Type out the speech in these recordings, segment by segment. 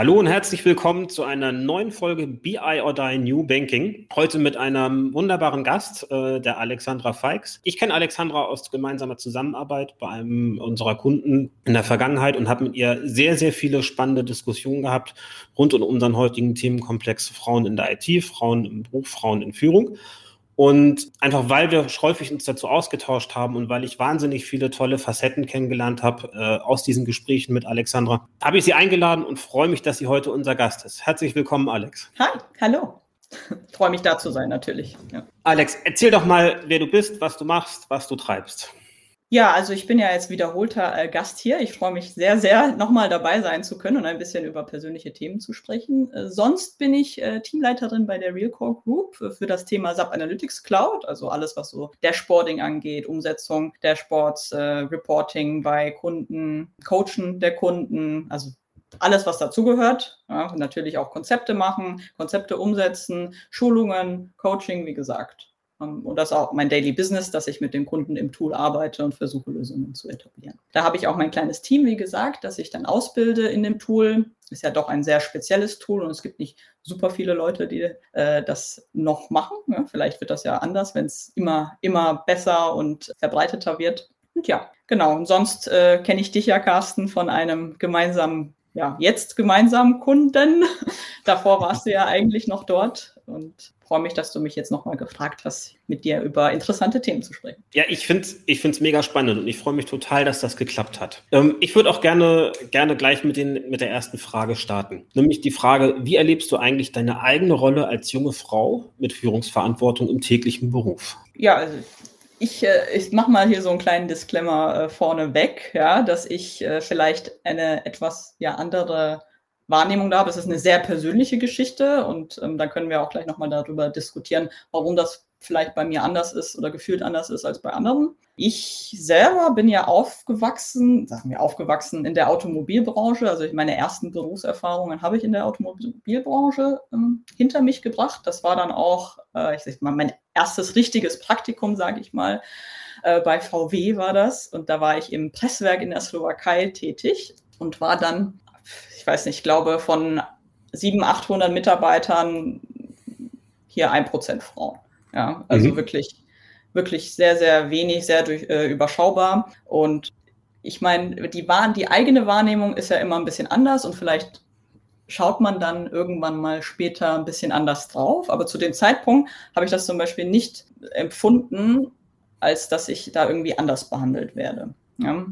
Hallo und herzlich willkommen zu einer neuen Folge BI or Die New Banking. Heute mit einem wunderbaren Gast, äh, der Alexandra Feix. Ich kenne Alexandra aus gemeinsamer Zusammenarbeit bei einem unserer Kunden in der Vergangenheit und habe mit ihr sehr, sehr viele spannende Diskussionen gehabt rund um unseren heutigen Themenkomplex Frauen in der IT, Frauen im Beruf, Frauen in Führung. Und einfach weil wir häufig uns dazu ausgetauscht haben und weil ich wahnsinnig viele tolle Facetten kennengelernt habe äh, aus diesen Gesprächen mit Alexandra, habe ich sie eingeladen und freue mich, dass sie heute unser Gast ist. Herzlich willkommen, Alex. Hi, hallo. Freue mich da zu sein, natürlich. Ja. Alex, erzähl doch mal, wer du bist, was du machst, was du treibst. Ja, also ich bin ja jetzt wiederholter äh, Gast hier. Ich freue mich sehr, sehr, nochmal dabei sein zu können und ein bisschen über persönliche Themen zu sprechen. Äh, sonst bin ich äh, Teamleiterin bei der Realcore Group äh, für das Thema SAP Analytics Cloud, also alles, was so Dashboarding angeht, Umsetzung Dashboards, äh, Reporting bei Kunden, Coachen der Kunden, also alles, was dazugehört. Ja, natürlich auch Konzepte machen, Konzepte umsetzen, Schulungen, Coaching, wie gesagt. Ähm, und das ist auch mein Daily Business, dass ich mit den Kunden im Tool arbeite und versuche, Lösungen zu etablieren. Da habe ich auch mein kleines Team, wie gesagt, das ich dann ausbilde in dem Tool. Ist ja doch ein sehr spezielles Tool und es gibt nicht super viele Leute, die äh, das noch machen. Ja, vielleicht wird das ja anders, wenn es immer, immer besser und verbreiteter wird. Und ja, genau. Und sonst äh, kenne ich dich ja, Carsten, von einem gemeinsamen ja, jetzt gemeinsamen Kunden. Davor warst du ja eigentlich noch dort und freue mich, dass du mich jetzt nochmal gefragt hast, mit dir über interessante Themen zu sprechen. Ja, ich finde es ich find's mega spannend und ich freue mich total, dass das geklappt hat. Ähm, ich würde auch gerne, gerne gleich mit, den, mit der ersten Frage starten. Nämlich die Frage, wie erlebst du eigentlich deine eigene Rolle als junge Frau mit Führungsverantwortung im täglichen Beruf? Ja, also ich, äh, ich mache mal hier so einen kleinen Disclaimer äh, vorneweg, ja, dass ich äh, vielleicht eine etwas ja, andere Wahrnehmung da habe. Es ist eine sehr persönliche Geschichte und ähm, dann können wir auch gleich nochmal darüber diskutieren, warum das vielleicht bei mir anders ist oder gefühlt anders ist als bei anderen. Ich selber bin ja aufgewachsen, sagen wir aufgewachsen in der Automobilbranche. Also meine ersten Berufserfahrungen habe ich in der Automobilbranche ähm, hinter mich gebracht. Das war dann auch, äh, ich sag mal, mein erstes richtiges Praktikum, sage ich mal. Äh, bei VW war das und da war ich im Presswerk in der Slowakei tätig und war dann, ich weiß nicht, ich glaube von 700, 800 Mitarbeitern hier ein Prozent Frauen. Ja, also mhm. wirklich wirklich sehr, sehr wenig, sehr durch, äh, überschaubar. Und ich meine, die, die eigene Wahrnehmung ist ja immer ein bisschen anders und vielleicht schaut man dann irgendwann mal später ein bisschen anders drauf. Aber zu dem Zeitpunkt habe ich das zum Beispiel nicht empfunden, als dass ich da irgendwie anders behandelt werde. Ja.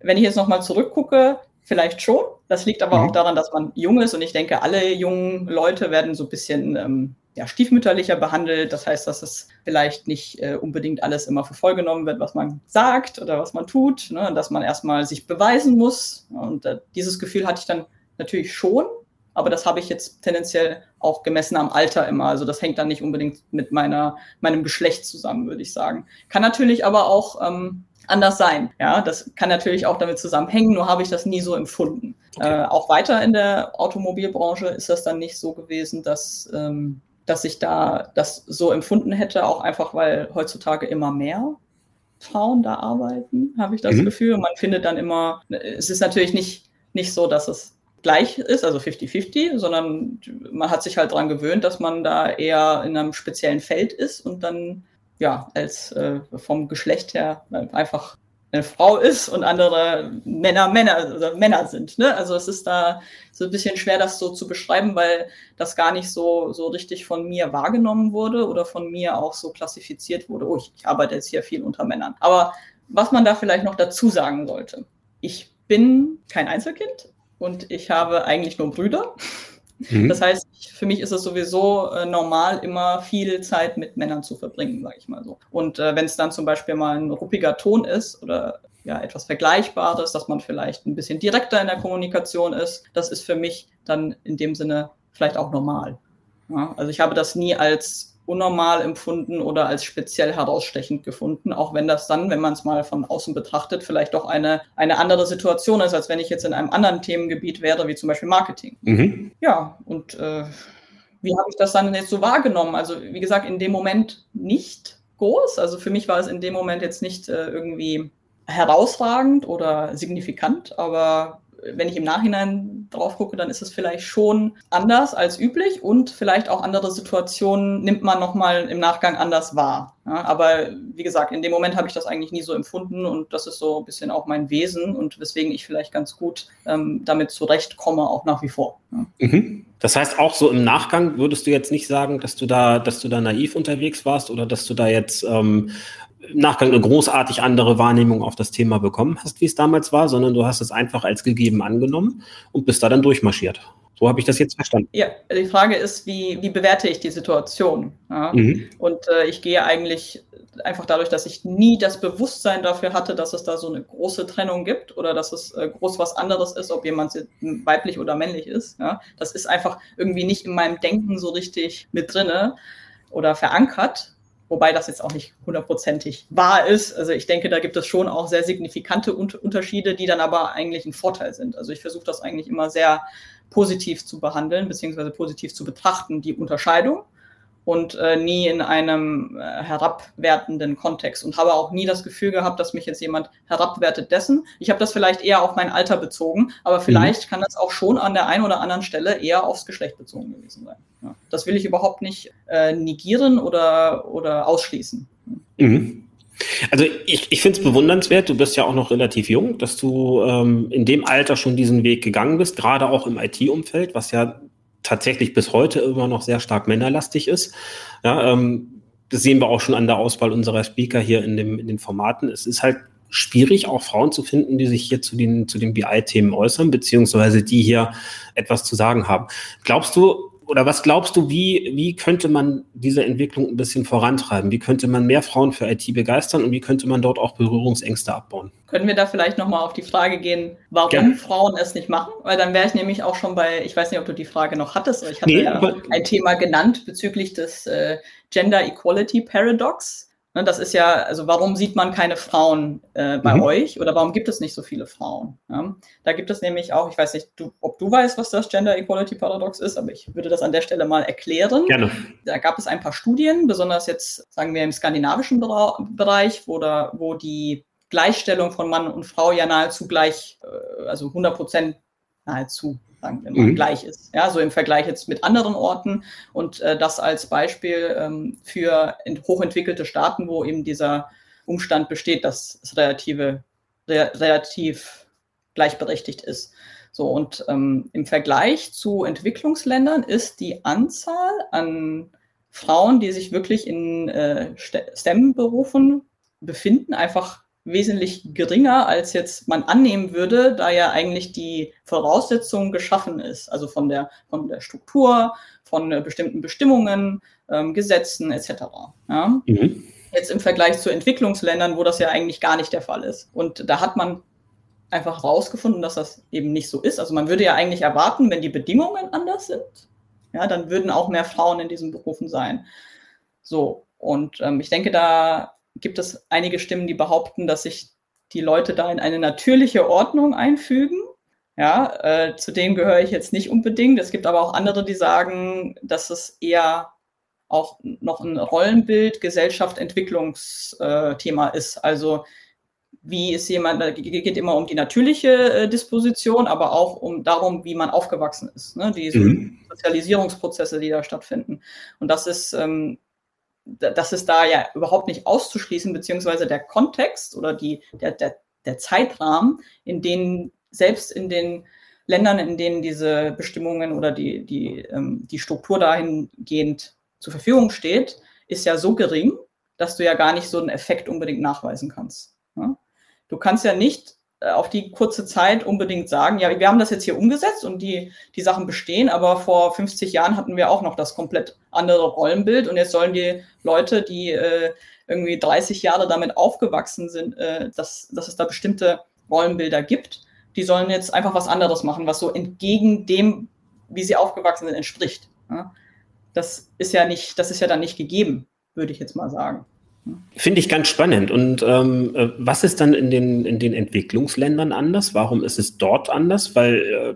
Wenn ich jetzt nochmal zurückgucke, vielleicht schon. Das liegt aber mhm. auch daran, dass man jung ist und ich denke, alle jungen Leute werden so ein bisschen ähm, ja, stiefmütterlicher behandelt. Das heißt, dass es vielleicht nicht äh, unbedingt alles immer für voll genommen wird, was man sagt oder was man tut, ne? dass man erstmal sich beweisen muss. Und äh, dieses Gefühl hatte ich dann natürlich schon, aber das habe ich jetzt tendenziell auch gemessen am Alter immer. Also das hängt dann nicht unbedingt mit meiner, meinem Geschlecht zusammen, würde ich sagen. Kann natürlich aber auch ähm, anders sein. Ja, das kann natürlich auch damit zusammenhängen, nur habe ich das nie so empfunden. Okay. Äh, auch weiter in der Automobilbranche ist das dann nicht so gewesen, dass ähm, dass ich da das so empfunden hätte, auch einfach, weil heutzutage immer mehr Frauen da arbeiten, habe ich das mhm. Gefühl. Man findet dann immer, es ist natürlich nicht, nicht so, dass es gleich ist, also 50-50, sondern man hat sich halt daran gewöhnt, dass man da eher in einem speziellen Feld ist und dann ja als äh, vom Geschlecht her einfach eine Frau ist und andere Männer Männer oder Männer sind. Ne? Also es ist da so ein bisschen schwer, das so zu beschreiben, weil das gar nicht so, so richtig von mir wahrgenommen wurde oder von mir auch so klassifiziert wurde. Oh, ich, ich arbeite jetzt hier viel unter Männern. Aber was man da vielleicht noch dazu sagen sollte. Ich bin kein Einzelkind und ich habe eigentlich nur Brüder. Mhm. Das heißt, für mich ist es sowieso äh, normal, immer viel Zeit mit Männern zu verbringen, sage ich mal so. Und äh, wenn es dann zum Beispiel mal ein ruppiger Ton ist oder ja etwas Vergleichbares, dass man vielleicht ein bisschen direkter in der Kommunikation ist, das ist für mich dann in dem Sinne vielleicht auch normal. Ja, also ich habe das nie als unnormal empfunden oder als speziell herausstechend gefunden, auch wenn das dann, wenn man es mal von außen betrachtet, vielleicht doch eine, eine andere Situation ist, als wenn ich jetzt in einem anderen Themengebiet wäre, wie zum Beispiel Marketing. Mhm. Ja, und äh, wie habe ich das dann jetzt so wahrgenommen? Also wie gesagt, in dem Moment nicht groß. Also für mich war es in dem Moment jetzt nicht äh, irgendwie herausragend oder signifikant, aber wenn ich im Nachhinein drauf gucke, dann ist es vielleicht schon anders als üblich und vielleicht auch andere Situationen nimmt man nochmal im Nachgang anders wahr. Ja, aber wie gesagt, in dem Moment habe ich das eigentlich nie so empfunden und das ist so ein bisschen auch mein Wesen und weswegen ich vielleicht ganz gut ähm, damit zurechtkomme, auch nach wie vor. Ja. Mhm. Das heißt, auch so im Nachgang würdest du jetzt nicht sagen, dass du da, dass du da naiv unterwegs warst oder dass du da jetzt ähm, Nachgang eine großartig andere Wahrnehmung auf das Thema bekommen hast, wie es damals war, sondern du hast es einfach als gegeben angenommen und bist da dann durchmarschiert. So habe ich das jetzt verstanden. Ja, die Frage ist, wie, wie bewerte ich die Situation? Ja? Mhm. Und äh, ich gehe eigentlich einfach dadurch, dass ich nie das Bewusstsein dafür hatte, dass es da so eine große Trennung gibt oder dass es äh, groß was anderes ist, ob jemand weiblich oder männlich ist. Ja? Das ist einfach irgendwie nicht in meinem Denken so richtig mit drinne oder verankert wobei das jetzt auch nicht hundertprozentig wahr ist. Also ich denke, da gibt es schon auch sehr signifikante Unterschiede, die dann aber eigentlich ein Vorteil sind. Also ich versuche das eigentlich immer sehr positiv zu behandeln, beziehungsweise positiv zu betrachten, die Unterscheidung und äh, nie in einem äh, herabwertenden Kontext und habe auch nie das Gefühl gehabt, dass mich jetzt jemand herabwertet dessen. Ich habe das vielleicht eher auf mein Alter bezogen, aber mhm. vielleicht mhm. kann das auch schon an der einen oder anderen Stelle eher aufs Geschlecht bezogen gewesen sein. Ja. Das will ich überhaupt nicht äh, negieren oder, oder ausschließen. Mhm. Also ich, ich finde es bewundernswert, du bist ja auch noch relativ jung, dass du ähm, in dem Alter schon diesen Weg gegangen bist, gerade auch im IT-Umfeld, was ja tatsächlich bis heute immer noch sehr stark männerlastig ist. Ja, ähm, das sehen wir auch schon an der Auswahl unserer Speaker hier in, dem, in den Formaten. Es ist halt schwierig, auch Frauen zu finden, die sich hier zu den, zu den BI-Themen äußern, beziehungsweise die hier etwas zu sagen haben. Glaubst du, oder was glaubst du, wie, wie könnte man diese Entwicklung ein bisschen vorantreiben? Wie könnte man mehr Frauen für IT begeistern und wie könnte man dort auch Berührungsängste abbauen? Können wir da vielleicht nochmal auf die Frage gehen, warum Gerne. Frauen es nicht machen? Weil dann wäre ich nämlich auch schon bei, ich weiß nicht, ob du die Frage noch hattest, ich hatte nee, ja ein Thema genannt bezüglich des äh, Gender Equality Paradox. Ne, das ist ja, also warum sieht man keine Frauen äh, bei mhm. euch oder warum gibt es nicht so viele Frauen? Ja? Da gibt es nämlich auch, ich weiß nicht, du, ob du weißt, was das Gender Equality Paradox ist, aber ich würde das an der Stelle mal erklären. Gerne. Da gab es ein paar Studien, besonders jetzt, sagen wir, im skandinavischen Bereich, wo, da, wo die Gleichstellung von Mann und Frau ja nahezu gleich, äh, also 100 Prozent nahezu sagen wir mal, mhm. gleich ist. Ja, so im Vergleich jetzt mit anderen Orten und äh, das als Beispiel ähm, für hochentwickelte Staaten, wo eben dieser Umstand besteht, dass es relative, re relativ gleichberechtigt ist. So, und ähm, im Vergleich zu Entwicklungsländern ist die Anzahl an Frauen, die sich wirklich in äh, STEM-Berufen befinden, einfach wesentlich geringer, als jetzt man annehmen würde, da ja eigentlich die Voraussetzung geschaffen ist, also von der, von der Struktur, von äh, bestimmten Bestimmungen, ähm, Gesetzen etc. Ja? Mhm. Jetzt im Vergleich zu Entwicklungsländern, wo das ja eigentlich gar nicht der Fall ist. Und da hat man einfach herausgefunden, dass das eben nicht so ist. Also man würde ja eigentlich erwarten, wenn die Bedingungen anders sind, ja, dann würden auch mehr Frauen in diesen Berufen sein. So, und ähm, ich denke, da gibt es einige Stimmen, die behaupten, dass sich die Leute da in eine natürliche Ordnung einfügen. Ja, äh, zu denen gehöre ich jetzt nicht unbedingt. Es gibt aber auch andere, die sagen, dass es eher auch noch ein Rollenbild, Gesellschaft, Entwicklungsthema ist. Also wie ist jemand, da geht immer um die natürliche äh, Disposition, aber auch um darum, wie man aufgewachsen ist. Ne? Diese mhm. Sozialisierungsprozesse, die da stattfinden. Und das ist ähm, das ist da ja überhaupt nicht auszuschließen, beziehungsweise der Kontext oder die, der, der, der Zeitrahmen, in denen selbst in den Ländern, in denen diese Bestimmungen oder die, die, ähm, die Struktur dahingehend zur Verfügung steht, ist ja so gering, dass du ja gar nicht so einen Effekt unbedingt nachweisen kannst. Ja? Du kannst ja nicht auf die kurze Zeit unbedingt sagen, ja, wir haben das jetzt hier umgesetzt und die, die Sachen bestehen, aber vor 50 Jahren hatten wir auch noch das komplett andere Rollenbild und jetzt sollen die Leute, die äh, irgendwie 30 Jahre damit aufgewachsen sind, äh, dass, dass es da bestimmte Rollenbilder gibt, die sollen jetzt einfach was anderes machen, was so entgegen dem, wie sie aufgewachsen sind, entspricht. Ja? Das ist ja nicht, das ist ja dann nicht gegeben, würde ich jetzt mal sagen. Finde ich ganz spannend. Und ähm, äh, was ist dann in den, in den Entwicklungsländern anders? Warum ist es dort anders? Weil äh,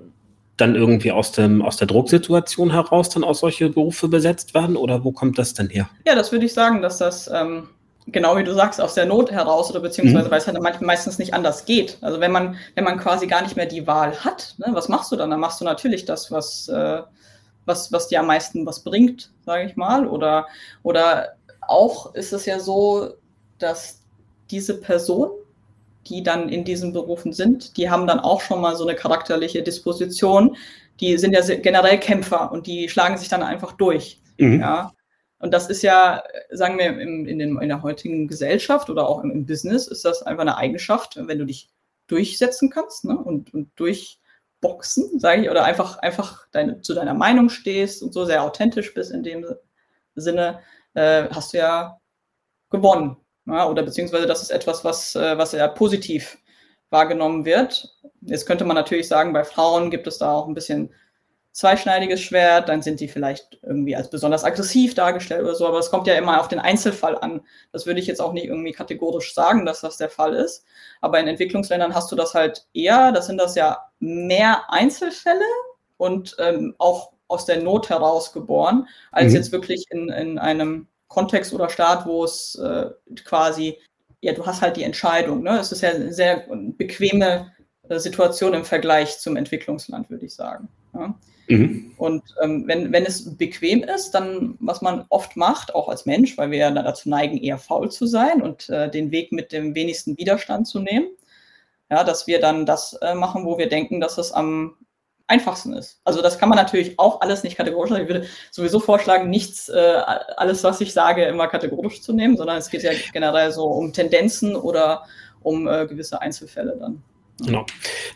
dann irgendwie aus, dem, aus der Drucksituation heraus dann auch solche Berufe besetzt werden oder wo kommt das denn her? Ja, das würde ich sagen, dass das ähm, genau wie du sagst, aus der Not heraus oder beziehungsweise mhm. weil es halt meistens nicht anders geht. Also wenn man, wenn man quasi gar nicht mehr die Wahl hat, ne, was machst du dann? Dann machst du natürlich das, was, äh, was, was dir am meisten was bringt, sage ich mal. Oder, oder auch ist es ja so, dass diese Person, die dann in diesen Berufen sind, die haben dann auch schon mal so eine charakterliche Disposition. Die sind ja generell Kämpfer und die schlagen sich dann einfach durch. Mhm. Ja. Und das ist ja, sagen wir, im, in, den, in der heutigen Gesellschaft oder auch im, im, Business ist das einfach eine Eigenschaft, wenn du dich durchsetzen kannst ne? und, und durchboxen, sage ich, oder einfach, einfach deine, zu deiner Meinung stehst und so sehr authentisch bist in dem Sinne, äh, hast du ja gewonnen. Ja? Oder beziehungsweise das ist etwas, was, äh, was sehr positiv wahrgenommen wird. Jetzt könnte man natürlich sagen, bei Frauen gibt es da auch ein bisschen zweischneidiges Schwert, dann sind die vielleicht irgendwie als besonders aggressiv dargestellt oder so, aber es kommt ja immer auf den Einzelfall an. Das würde ich jetzt auch nicht irgendwie kategorisch sagen, dass das der Fall ist. Aber in Entwicklungsländern hast du das halt eher, das sind das ja mehr Einzelfälle und ähm, auch aus der Not heraus geboren, als mhm. jetzt wirklich in, in einem Kontext oder Staat, wo es äh, quasi, ja, du hast halt die Entscheidung. Ne? Es ist ja eine sehr bequeme äh, Situation im Vergleich zum Entwicklungsland, würde ich sagen. Ja? Mhm. Und ähm, wenn, wenn es bequem ist, dann, was man oft macht, auch als Mensch, weil wir ja dazu neigen, eher faul zu sein und äh, den Weg mit dem wenigsten Widerstand zu nehmen, ja, dass wir dann das äh, machen, wo wir denken, dass es am einfachsten ist. Also das kann man natürlich auch alles nicht kategorisch sagen. Ich würde sowieso vorschlagen, nichts, äh, alles, was ich sage, immer kategorisch zu nehmen, sondern es geht ja generell so um Tendenzen oder um äh, gewisse Einzelfälle dann. Genau.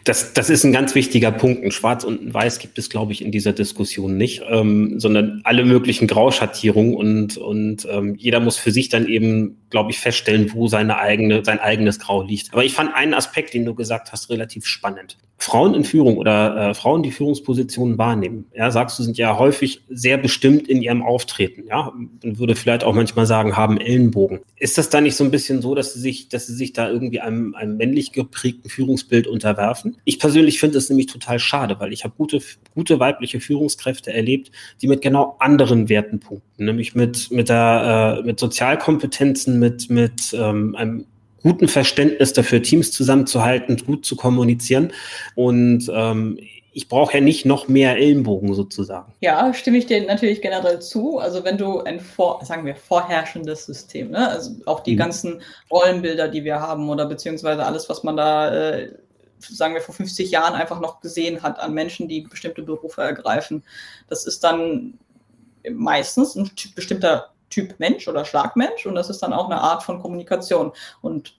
Das, das ist ein ganz wichtiger Punkt. Ein Schwarz und ein Weiß gibt es, glaube ich, in dieser Diskussion nicht, ähm, sondern alle möglichen Grauschattierungen und, und ähm, jeder muss für sich dann eben, glaube ich, feststellen, wo seine eigene, sein eigenes Grau liegt. Aber ich fand einen Aspekt, den du gesagt hast, relativ spannend. Frauen in Führung oder äh, Frauen, die Führungspositionen wahrnehmen, ja, sagst du, sind ja häufig sehr bestimmt in ihrem Auftreten, ja, und würde vielleicht auch manchmal sagen, haben Ellenbogen. Ist das da nicht so ein bisschen so, dass sie sich, dass sie sich da irgendwie einem, einem männlich geprägten Führungsbild unterwerfen? Ich persönlich finde es nämlich total schade, weil ich habe gute, gute weibliche Führungskräfte erlebt, die mit genau anderen Werten punkten, nämlich mit, mit der, äh, mit Sozialkompetenzen, mit, mit ähm, einem guten Verständnis dafür, Teams zusammenzuhalten, gut zu kommunizieren. Und ähm, ich brauche ja nicht noch mehr Ellenbogen sozusagen. Ja, stimme ich dir natürlich generell zu. Also wenn du ein vor, sagen wir, vorherrschendes System, ne? also auch die mhm. ganzen Rollenbilder, die wir haben oder beziehungsweise alles, was man da, äh, sagen wir, vor 50 Jahren einfach noch gesehen hat an Menschen, die bestimmte Berufe ergreifen, das ist dann meistens ein bestimmter Typ Mensch oder Schlagmensch und das ist dann auch eine Art von Kommunikation. Und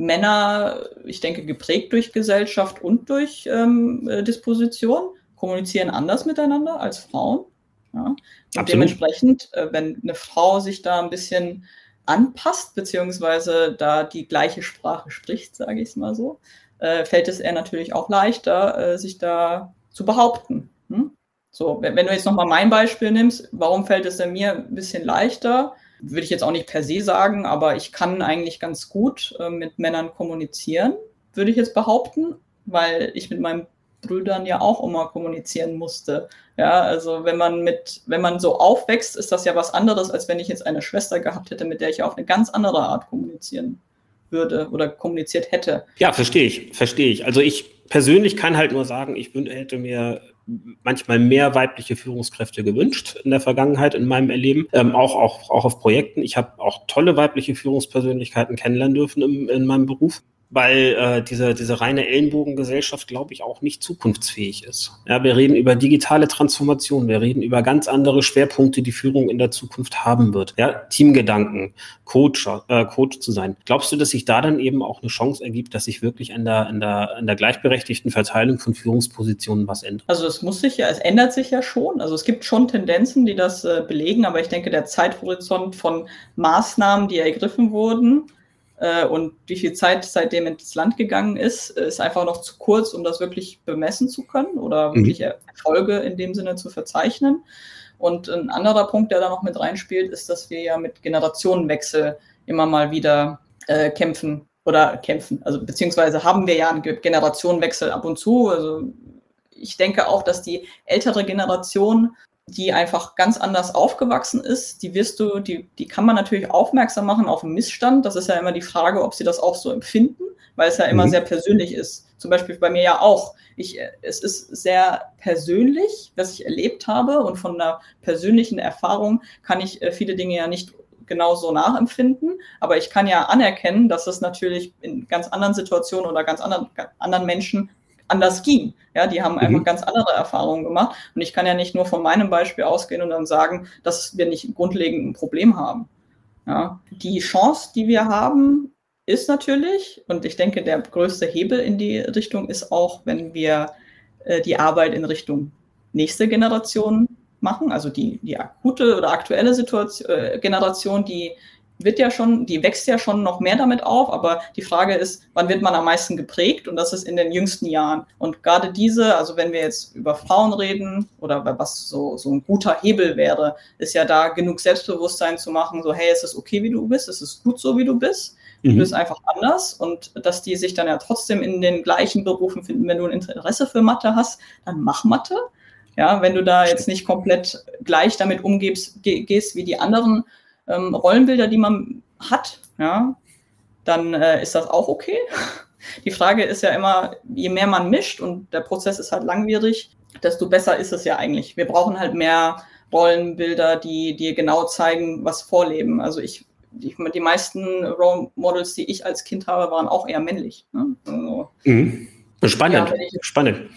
Männer, ich denke, geprägt durch Gesellschaft und durch ähm, äh, Disposition, kommunizieren anders miteinander als Frauen. Ja? Dementsprechend, äh, wenn eine Frau sich da ein bisschen anpasst, beziehungsweise da die gleiche Sprache spricht, sage ich es mal so, äh, fällt es ihr natürlich auch leichter, äh, sich da zu behaupten. Hm? So, wenn, wenn du jetzt nochmal mein Beispiel nimmst, warum fällt es denn mir ein bisschen leichter? Würde ich jetzt auch nicht per se sagen, aber ich kann eigentlich ganz gut äh, mit Männern kommunizieren, würde ich jetzt behaupten, weil ich mit meinen Brüdern ja auch immer kommunizieren musste. Ja, also wenn man mit, wenn man so aufwächst, ist das ja was anderes, als wenn ich jetzt eine Schwester gehabt hätte, mit der ich auf eine ganz andere Art kommunizieren würde oder kommuniziert hätte. Ja, verstehe ich, verstehe ich. Also ich persönlich kann halt nur sagen, ich hätte mir manchmal mehr weibliche Führungskräfte gewünscht in der Vergangenheit in meinem Erleben, ähm, auch, auch, auch auf Projekten. Ich habe auch tolle weibliche Führungspersönlichkeiten kennenlernen dürfen im, in meinem Beruf weil äh, diese, diese reine Ellenbogengesellschaft, glaube ich, auch nicht zukunftsfähig ist. Ja, wir reden über digitale Transformation, wir reden über ganz andere Schwerpunkte, die Führung in der Zukunft haben wird. Ja, Teamgedanken, Coach, äh, Coach zu sein. Glaubst du, dass sich da dann eben auch eine Chance ergibt, dass sich wirklich an der, an der, an der gleichberechtigten Verteilung von Führungspositionen was ändert? Also es muss sich ja, es ändert sich ja schon. Also es gibt schon Tendenzen, die das äh, belegen, aber ich denke, der Zeithorizont von Maßnahmen, die ergriffen wurden, äh, und wie viel Zeit seitdem ins Land gegangen ist, ist einfach noch zu kurz, um das wirklich bemessen zu können oder mhm. wirklich Erfolge in dem Sinne zu verzeichnen. Und ein anderer Punkt, der da noch mit reinspielt, ist, dass wir ja mit Generationenwechsel immer mal wieder äh, kämpfen oder kämpfen. Also beziehungsweise haben wir ja einen Generationenwechsel ab und zu. Also ich denke auch, dass die ältere Generation die einfach ganz anders aufgewachsen ist, die wirst du, die, die kann man natürlich aufmerksam machen auf einen Missstand. Das ist ja immer die Frage, ob sie das auch so empfinden, weil es ja immer mhm. sehr persönlich ist. Zum Beispiel bei mir ja auch. Ich, es ist sehr persönlich, was ich erlebt habe und von einer persönlichen Erfahrung kann ich äh, viele Dinge ja nicht genauso nachempfinden, aber ich kann ja anerkennen, dass es natürlich in ganz anderen Situationen oder ganz anderen, anderen Menschen anders ging. Ja, die haben einfach mhm. ganz andere Erfahrungen gemacht. Und ich kann ja nicht nur von meinem Beispiel ausgehen und dann sagen, dass wir nicht grundlegend ein Problem haben. Ja, die Chance, die wir haben, ist natürlich, und ich denke, der größte Hebel in die Richtung ist auch, wenn wir äh, die Arbeit in Richtung nächste Generation machen, also die, die akute oder aktuelle Situation, äh, Generation, die wird ja schon, die wächst ja schon noch mehr damit auf, aber die Frage ist, wann wird man am meisten geprägt? Und das ist in den jüngsten Jahren. Und gerade diese, also wenn wir jetzt über Frauen reden oder was so, so ein guter Hebel wäre, ist ja da genug Selbstbewusstsein zu machen, so, hey, es ist okay, wie du bist, es ist gut so, wie du bist. Du mhm. bist einfach anders und dass die sich dann ja trotzdem in den gleichen Berufen finden, wenn du ein Interesse für Mathe hast, dann mach Mathe. Ja, wenn du da jetzt nicht komplett gleich damit umgehst, gehst wie die anderen ähm, Rollenbilder, die man hat, ja, dann äh, ist das auch okay. Die Frage ist ja immer, je mehr man mischt und der Prozess ist halt langwierig, desto besser ist es ja eigentlich. Wir brauchen halt mehr Rollenbilder, die dir genau zeigen, was vorleben. Also ich, die, die meisten Role Models, die ich als Kind habe, waren auch eher männlich. Ne? Also, mhm. Spannend. Ja, ich, Spannend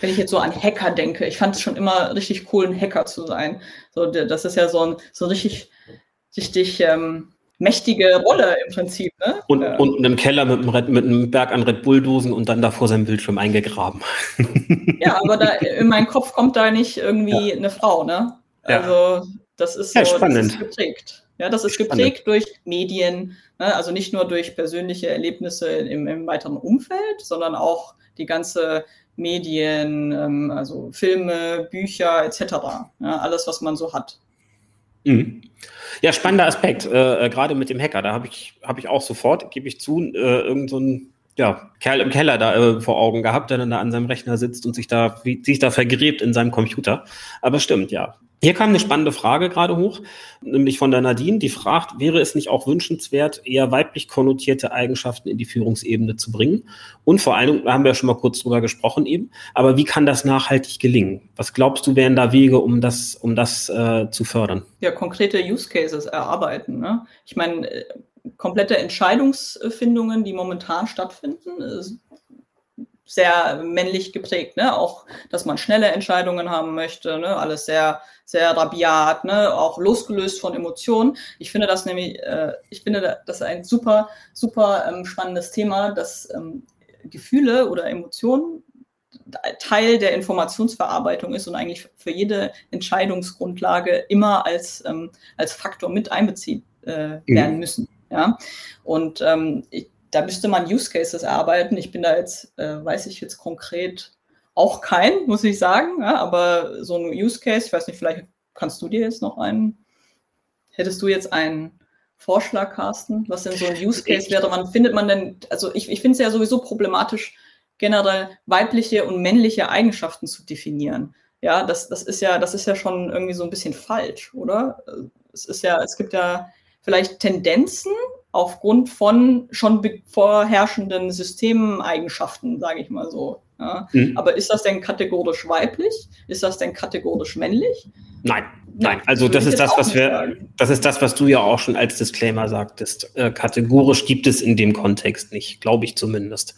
wenn ich jetzt so an Hacker denke, ich fand es schon immer richtig cool, ein Hacker zu sein. So, das ist ja so ein, so ein richtig, richtig ähm, mächtige Rolle im Prinzip. Ne? Und, ja. und im Keller mit einem, Red, mit einem Berg an Red Bull-Dosen und dann da vor seinem Bildschirm eingegraben. Ja, aber da, in meinen Kopf kommt da nicht irgendwie ja. eine Frau, ne? Also das ist so ja, spannend. Das ist geprägt. Ja, das ist spannend. geprägt durch Medien, ne? also nicht nur durch persönliche Erlebnisse im, im weiteren Umfeld, sondern auch die ganze Medien, ähm, also Filme, Bücher etc. Ja, alles, was man so hat. Mhm. Ja, spannender Aspekt, äh, äh, gerade mit dem Hacker. Da habe ich, hab ich auch sofort, gebe ich zu, äh, irgend so ja, Kerl im Keller da äh, vor Augen gehabt, der dann da an seinem Rechner sitzt und sich da, wie, sich da vergräbt in seinem Computer. Aber stimmt, ja. Hier kam eine spannende Frage gerade hoch, nämlich von der Nadine, die fragt, wäre es nicht auch wünschenswert, eher weiblich konnotierte Eigenschaften in die Führungsebene zu bringen? Und vor allem, da haben wir ja schon mal kurz drüber gesprochen eben, aber wie kann das nachhaltig gelingen? Was glaubst du, wären da Wege, um das, um das äh, zu fördern? Ja, konkrete Use Cases erarbeiten. Ne? Ich meine, äh, komplette Entscheidungsfindungen, die momentan stattfinden, sehr männlich geprägt, ne? Auch, dass man schnelle Entscheidungen haben möchte, ne? Alles sehr, sehr rabiat, ne? Auch losgelöst von Emotionen. Ich finde das nämlich, äh, ich finde das ein super, super ähm, spannendes Thema, dass ähm, Gefühle oder Emotionen Teil der Informationsverarbeitung ist und eigentlich für jede Entscheidungsgrundlage immer als, ähm, als Faktor mit einbeziehen äh, werden mhm. müssen. Ja? Und ähm, ich, da müsste man Use Cases erarbeiten. Ich bin da jetzt, äh, weiß ich jetzt konkret auch kein, muss ich sagen, ja, aber so ein Use Case, ich weiß nicht, vielleicht kannst du dir jetzt noch einen, hättest du jetzt einen Vorschlag, Carsten, was denn so ein Use Case wäre? Wann findet man denn, also ich, ich finde es ja sowieso problematisch, generell weibliche und männliche Eigenschaften zu definieren. Ja, das, das ist ja, das ist ja schon irgendwie so ein bisschen falsch, oder? Es ist ja, es gibt ja vielleicht Tendenzen aufgrund von schon vorherrschenden Systemeigenschaften, sage ich mal so. Ja. Mhm. Aber ist das denn kategorisch weiblich? Ist das denn kategorisch männlich? Nein, nein. Also das ist das, was wir, sagen. das ist das, was du ja auch schon als Disclaimer sagtest. Äh, kategorisch gibt es in dem Kontext nicht, glaube ich zumindest.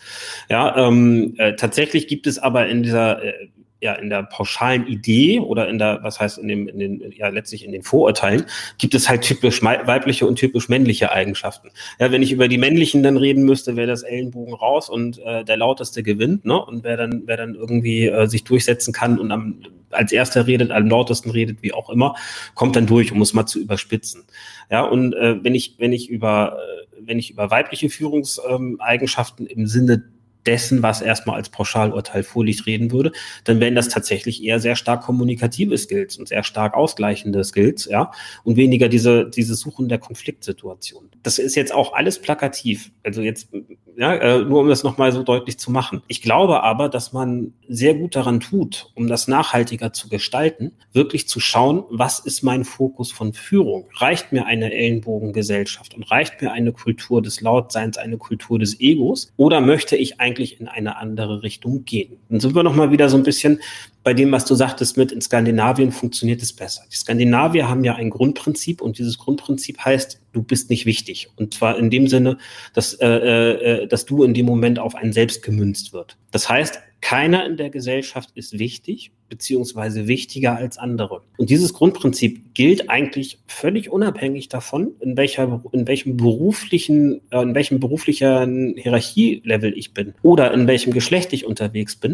Ja, ähm, äh, tatsächlich gibt es aber in dieser äh, ja in der pauschalen Idee oder in der, was heißt in dem, in den, ja letztlich in den Vorurteilen, gibt es halt typisch weibliche und typisch männliche Eigenschaften. Ja, wenn ich über die männlichen dann reden müsste, wäre das Ellenbogen raus und äh, der lauteste gewinnt, ne? Und wer dann, wer dann irgendwie äh, sich durchsetzen kann und am, als erster redet, am lautesten redet, wie auch immer, kommt dann durch, um es mal zu überspitzen. Ja, und äh, wenn ich, wenn ich über, äh, wenn ich über weibliche Führungseigenschaften im Sinne dessen, was erstmal als Pauschalurteil vorliegt, reden würde, dann wären das tatsächlich eher sehr stark kommunikative Skills und sehr stark ausgleichende Skills, ja, und weniger diese, diese Suchen der Konfliktsituation. Das ist jetzt auch alles plakativ. Also jetzt, ja, äh, nur um das nochmal so deutlich zu machen. Ich glaube aber, dass man sehr gut daran tut, um das nachhaltiger zu gestalten, wirklich zu schauen, was ist mein Fokus von Führung? Reicht mir eine Ellenbogengesellschaft und reicht mir eine Kultur des Lautseins, eine Kultur des Egos? Oder möchte ich eigentlich in eine andere Richtung gehen? Dann sind wir nochmal wieder so ein bisschen bei dem, was du sagtest, mit in Skandinavien funktioniert es besser. Die Skandinavier haben ja ein Grundprinzip und dieses Grundprinzip heißt, du bist nicht wichtig. Und zwar in dem Sinne, dass, äh, äh, dass du in dem Moment auf einen selbst gemünzt wird. Das heißt, keiner in der Gesellschaft ist wichtig, beziehungsweise wichtiger als andere. Und dieses Grundprinzip gilt eigentlich völlig unabhängig davon, in welcher, in welchem beruflichen, äh, in welchem beruflichen Hierarchielevel ich bin oder in welchem Geschlecht ich unterwegs bin,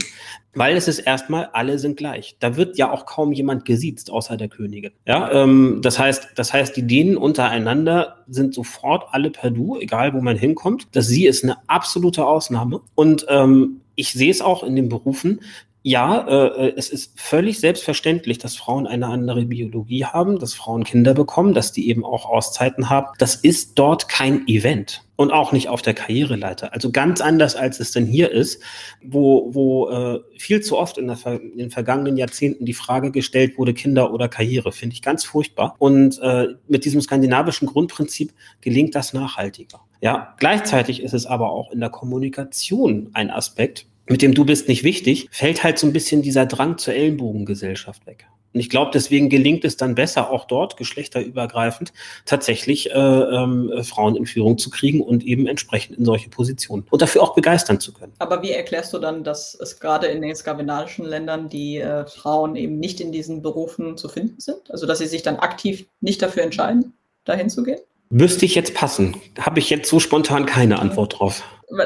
weil es ist erstmal, alle sind gleich. Da wird ja auch kaum jemand gesiezt, außer der Königin. Ja, ähm, das heißt, das heißt, die Dänen untereinander sind sofort alle per Du, egal wo man hinkommt. Das Sie ist eine absolute Ausnahme. Und ähm, ich sehe es auch in den Berufen. Ja, äh, es ist völlig selbstverständlich, dass Frauen eine andere Biologie haben, dass Frauen Kinder bekommen, dass die eben auch Auszeiten haben. Das ist dort kein Event und auch nicht auf der Karriereleiter. Also ganz anders, als es denn hier ist, wo, wo äh, viel zu oft in, der, in den vergangenen Jahrzehnten die Frage gestellt wurde, Kinder oder Karriere, finde ich ganz furchtbar. Und äh, mit diesem skandinavischen Grundprinzip gelingt das nachhaltiger. Ja, gleichzeitig ist es aber auch in der Kommunikation ein Aspekt, mit dem du bist nicht wichtig, fällt halt so ein bisschen dieser Drang zur Ellenbogengesellschaft weg. Und ich glaube, deswegen gelingt es dann besser, auch dort geschlechterübergreifend tatsächlich äh, ähm, Frauen in Führung zu kriegen und eben entsprechend in solche Positionen und dafür auch begeistern zu können. Aber wie erklärst du dann, dass es gerade in den skandinavischen Ländern die äh, Frauen eben nicht in diesen Berufen zu finden sind? Also dass sie sich dann aktiv nicht dafür entscheiden, dahin zu gehen? Müsste ich jetzt passen? Habe ich jetzt so spontan keine Antwort drauf.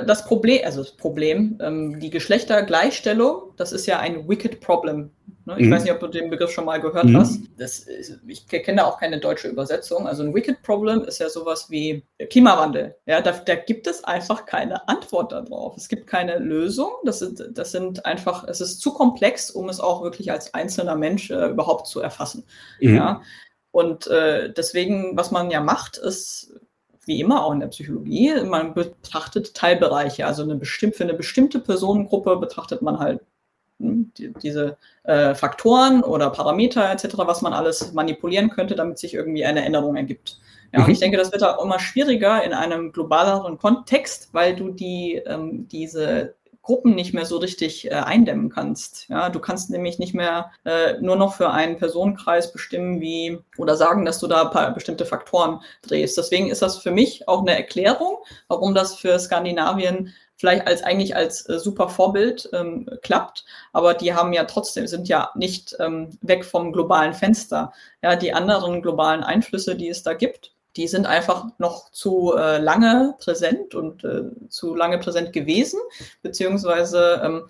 Das Problem, also das Problem, ähm, die Geschlechtergleichstellung, das ist ja ein wicked problem. Ne? Ich mhm. weiß nicht, ob du den Begriff schon mal gehört mhm. hast. Ist, ich kenne auch keine deutsche Übersetzung. Also ein wicked problem ist ja sowas wie Klimawandel. Ja, da, da gibt es einfach keine Antwort darauf. Es gibt keine Lösung. Das sind, das sind einfach, es ist zu komplex, um es auch wirklich als einzelner Mensch äh, überhaupt zu erfassen. Mhm. Ja. Und äh, deswegen, was man ja macht, ist wie immer auch in der Psychologie, man betrachtet Teilbereiche. Also eine bestimmt, für eine bestimmte Personengruppe betrachtet man halt hm, die, diese äh, Faktoren oder Parameter etc., was man alles manipulieren könnte, damit sich irgendwie eine Änderung ergibt. Ja, mhm. und ich denke, das wird auch immer schwieriger in einem globaleren Kontext, weil du die, ähm, diese Gruppen nicht mehr so richtig äh, eindämmen kannst. Ja, du kannst nämlich nicht mehr äh, nur noch für einen Personenkreis bestimmen, wie oder sagen, dass du da paar bestimmte Faktoren drehst. Deswegen ist das für mich auch eine Erklärung, warum das für Skandinavien vielleicht als eigentlich als äh, super Vorbild ähm, klappt, aber die haben ja trotzdem sind ja nicht ähm, weg vom globalen Fenster. Ja, die anderen globalen Einflüsse, die es da gibt, die sind einfach noch zu äh, lange präsent und äh, zu lange präsent gewesen, beziehungsweise ähm,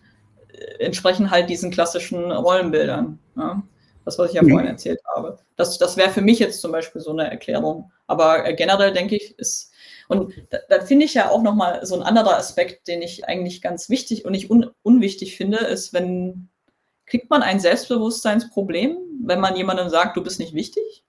entsprechen halt diesen klassischen Rollenbildern. Ja? Das, was ich ja mhm. vorhin erzählt habe. Das, das wäre für mich jetzt zum Beispiel so eine Erklärung. Aber äh, generell denke ich, ist, und da, da finde ich ja auch nochmal so ein anderer Aspekt, den ich eigentlich ganz wichtig und nicht un, unwichtig finde, ist, wenn kriegt man ein Selbstbewusstseinsproblem, wenn man jemandem sagt, du bist nicht wichtig?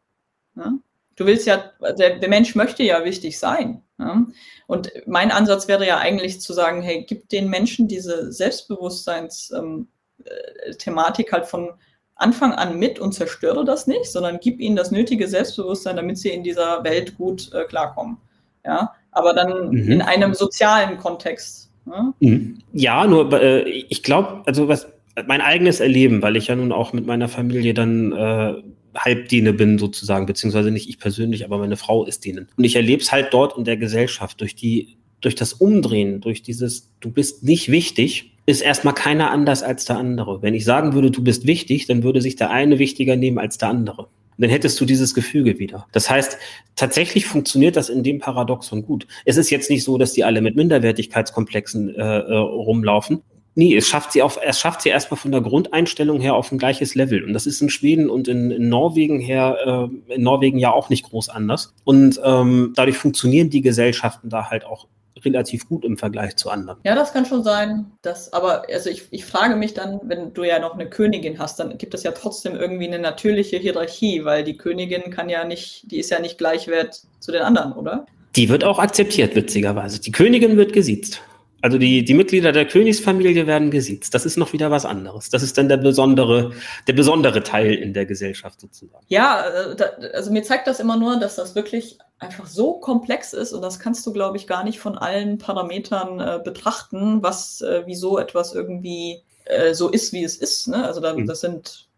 Ja? Du willst ja, der, der Mensch möchte ja wichtig sein. Ja? Und mein Ansatz wäre ja eigentlich zu sagen, hey, gib den Menschen diese Selbstbewusstseins-Thematik ähm, äh, halt von Anfang an mit und zerstöre das nicht, sondern gib ihnen das nötige Selbstbewusstsein, damit sie in dieser Welt gut äh, klarkommen. Ja, aber dann mhm. in einem sozialen Kontext. Ja, mhm. ja nur äh, ich glaube, also was mein eigenes Erleben, weil ich ja nun auch mit meiner Familie dann äh, Halbdiene bin sozusagen, beziehungsweise nicht ich persönlich, aber meine Frau ist Dienen. Und ich erlebe es halt dort in der Gesellschaft durch die, durch das Umdrehen, durch dieses, du bist nicht wichtig, ist erstmal keiner anders als der andere. Wenn ich sagen würde, du bist wichtig, dann würde sich der eine wichtiger nehmen als der andere. Und dann hättest du dieses Gefüge wieder. Das heißt, tatsächlich funktioniert das in dem Paradoxon gut. Es ist jetzt nicht so, dass die alle mit Minderwertigkeitskomplexen äh, äh rumlaufen. Nee, es schafft sie auf, es schafft sie erstmal von der Grundeinstellung her auf ein gleiches Level. Und das ist in Schweden und in, in Norwegen her, äh, in Norwegen ja auch nicht groß anders. Und ähm, dadurch funktionieren die Gesellschaften da halt auch relativ gut im Vergleich zu anderen. Ja, das kann schon sein. Dass, aber also ich, ich frage mich dann, wenn du ja noch eine Königin hast, dann gibt es ja trotzdem irgendwie eine natürliche Hierarchie, weil die Königin kann ja nicht, die ist ja nicht gleichwert zu den anderen, oder? Die wird auch akzeptiert, witzigerweise. Die Königin wird gesiezt. Also die, die Mitglieder der Königsfamilie werden gesiezt. Das ist noch wieder was anderes. Das ist dann der besondere, der besondere Teil in der Gesellschaft sozusagen. Ja, äh, also mir zeigt das immer nur, dass das wirklich einfach so komplex ist und das kannst du, glaube ich, gar nicht von allen Parametern äh, betrachten, was, äh, wieso etwas irgendwie äh, so ist, wie es ist. Ne? Also da, mhm. das sind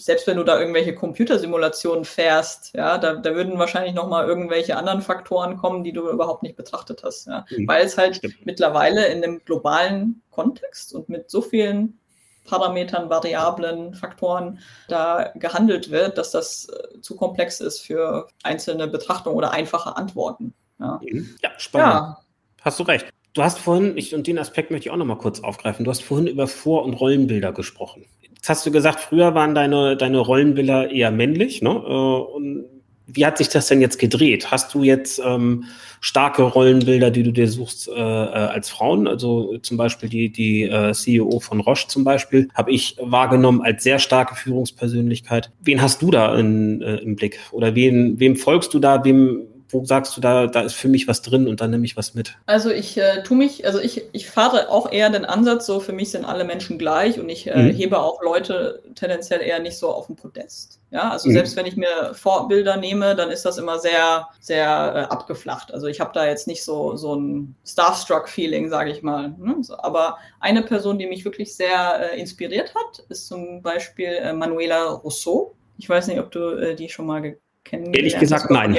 selbst wenn du da irgendwelche Computersimulationen fährst, ja, da, da würden wahrscheinlich nochmal irgendwelche anderen Faktoren kommen, die du überhaupt nicht betrachtet hast. Ja? Mhm. Weil es halt Stimmt. mittlerweile in einem globalen Kontext und mit so vielen Parametern, Variablen, Faktoren da gehandelt wird, dass das äh, zu komplex ist für einzelne Betrachtungen oder einfache Antworten. Ja, mhm. ja spannend. Ja. Hast du recht. Du hast vorhin, ich, und den Aspekt möchte ich auch nochmal kurz aufgreifen, du hast vorhin über Vor- und Rollenbilder gesprochen. Jetzt hast du gesagt, früher waren deine, deine Rollenbilder eher männlich. Ne? Äh, und wie hat sich das denn jetzt gedreht? Hast du jetzt ähm, starke Rollenbilder, die du dir suchst äh, äh, als Frauen? Also zum Beispiel die, die äh, CEO von Roche zum Beispiel habe ich wahrgenommen als sehr starke Führungspersönlichkeit. Wen hast du da in, äh, im Blick? Oder wen, wem folgst du da? Wem, wo sagst du, da, da ist für mich was drin und dann nehme ich was mit? Also ich äh, tu mich, also ich, ich fahre auch eher den Ansatz, so für mich sind alle Menschen gleich und ich äh, mhm. hebe auch Leute tendenziell eher nicht so auf den Podest. Ja, also mhm. selbst wenn ich mir Vorbilder nehme, dann ist das immer sehr, sehr äh, abgeflacht. Also ich habe da jetzt nicht so, so ein Starstruck-Feeling, sage ich mal. Ne? So, aber eine Person, die mich wirklich sehr äh, inspiriert hat, ist zum Beispiel äh, Manuela Rousseau. Ich weiß nicht, ob du äh, die schon mal kennengelernt Ehrlich gesagt, nein.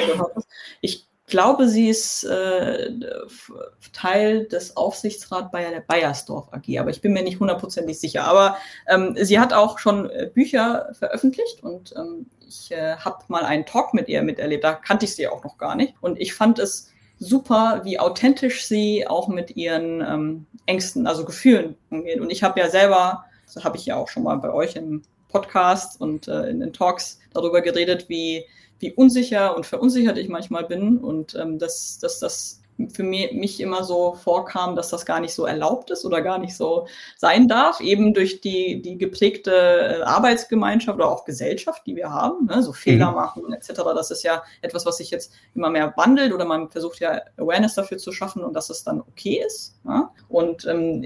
Ich glaube, sie ist äh, Teil des Aufsichtsrats bei der Bayersdorf AG, aber ich bin mir nicht hundertprozentig sicher. Aber ähm, sie hat auch schon äh, Bücher veröffentlicht und ähm, ich äh, habe mal einen Talk mit ihr miterlebt. Da kannte ich sie auch noch gar nicht. Und ich fand es super, wie authentisch sie auch mit ihren ähm, Ängsten, also Gefühlen umgeht. Und ich habe ja selber, das habe ich ja auch schon mal bei euch im Podcast und äh, in den Talks darüber geredet, wie wie unsicher und verunsichert ich manchmal bin und ähm, dass, dass das für mich, mich immer so vorkam, dass das gar nicht so erlaubt ist oder gar nicht so sein darf, eben durch die, die geprägte äh, Arbeitsgemeinschaft oder auch Gesellschaft, die wir haben, ne? so Fehler mhm. machen etc. Das ist ja etwas, was sich jetzt immer mehr wandelt oder man versucht ja Awareness dafür zu schaffen und dass es dann okay ist. Ja? Und ähm,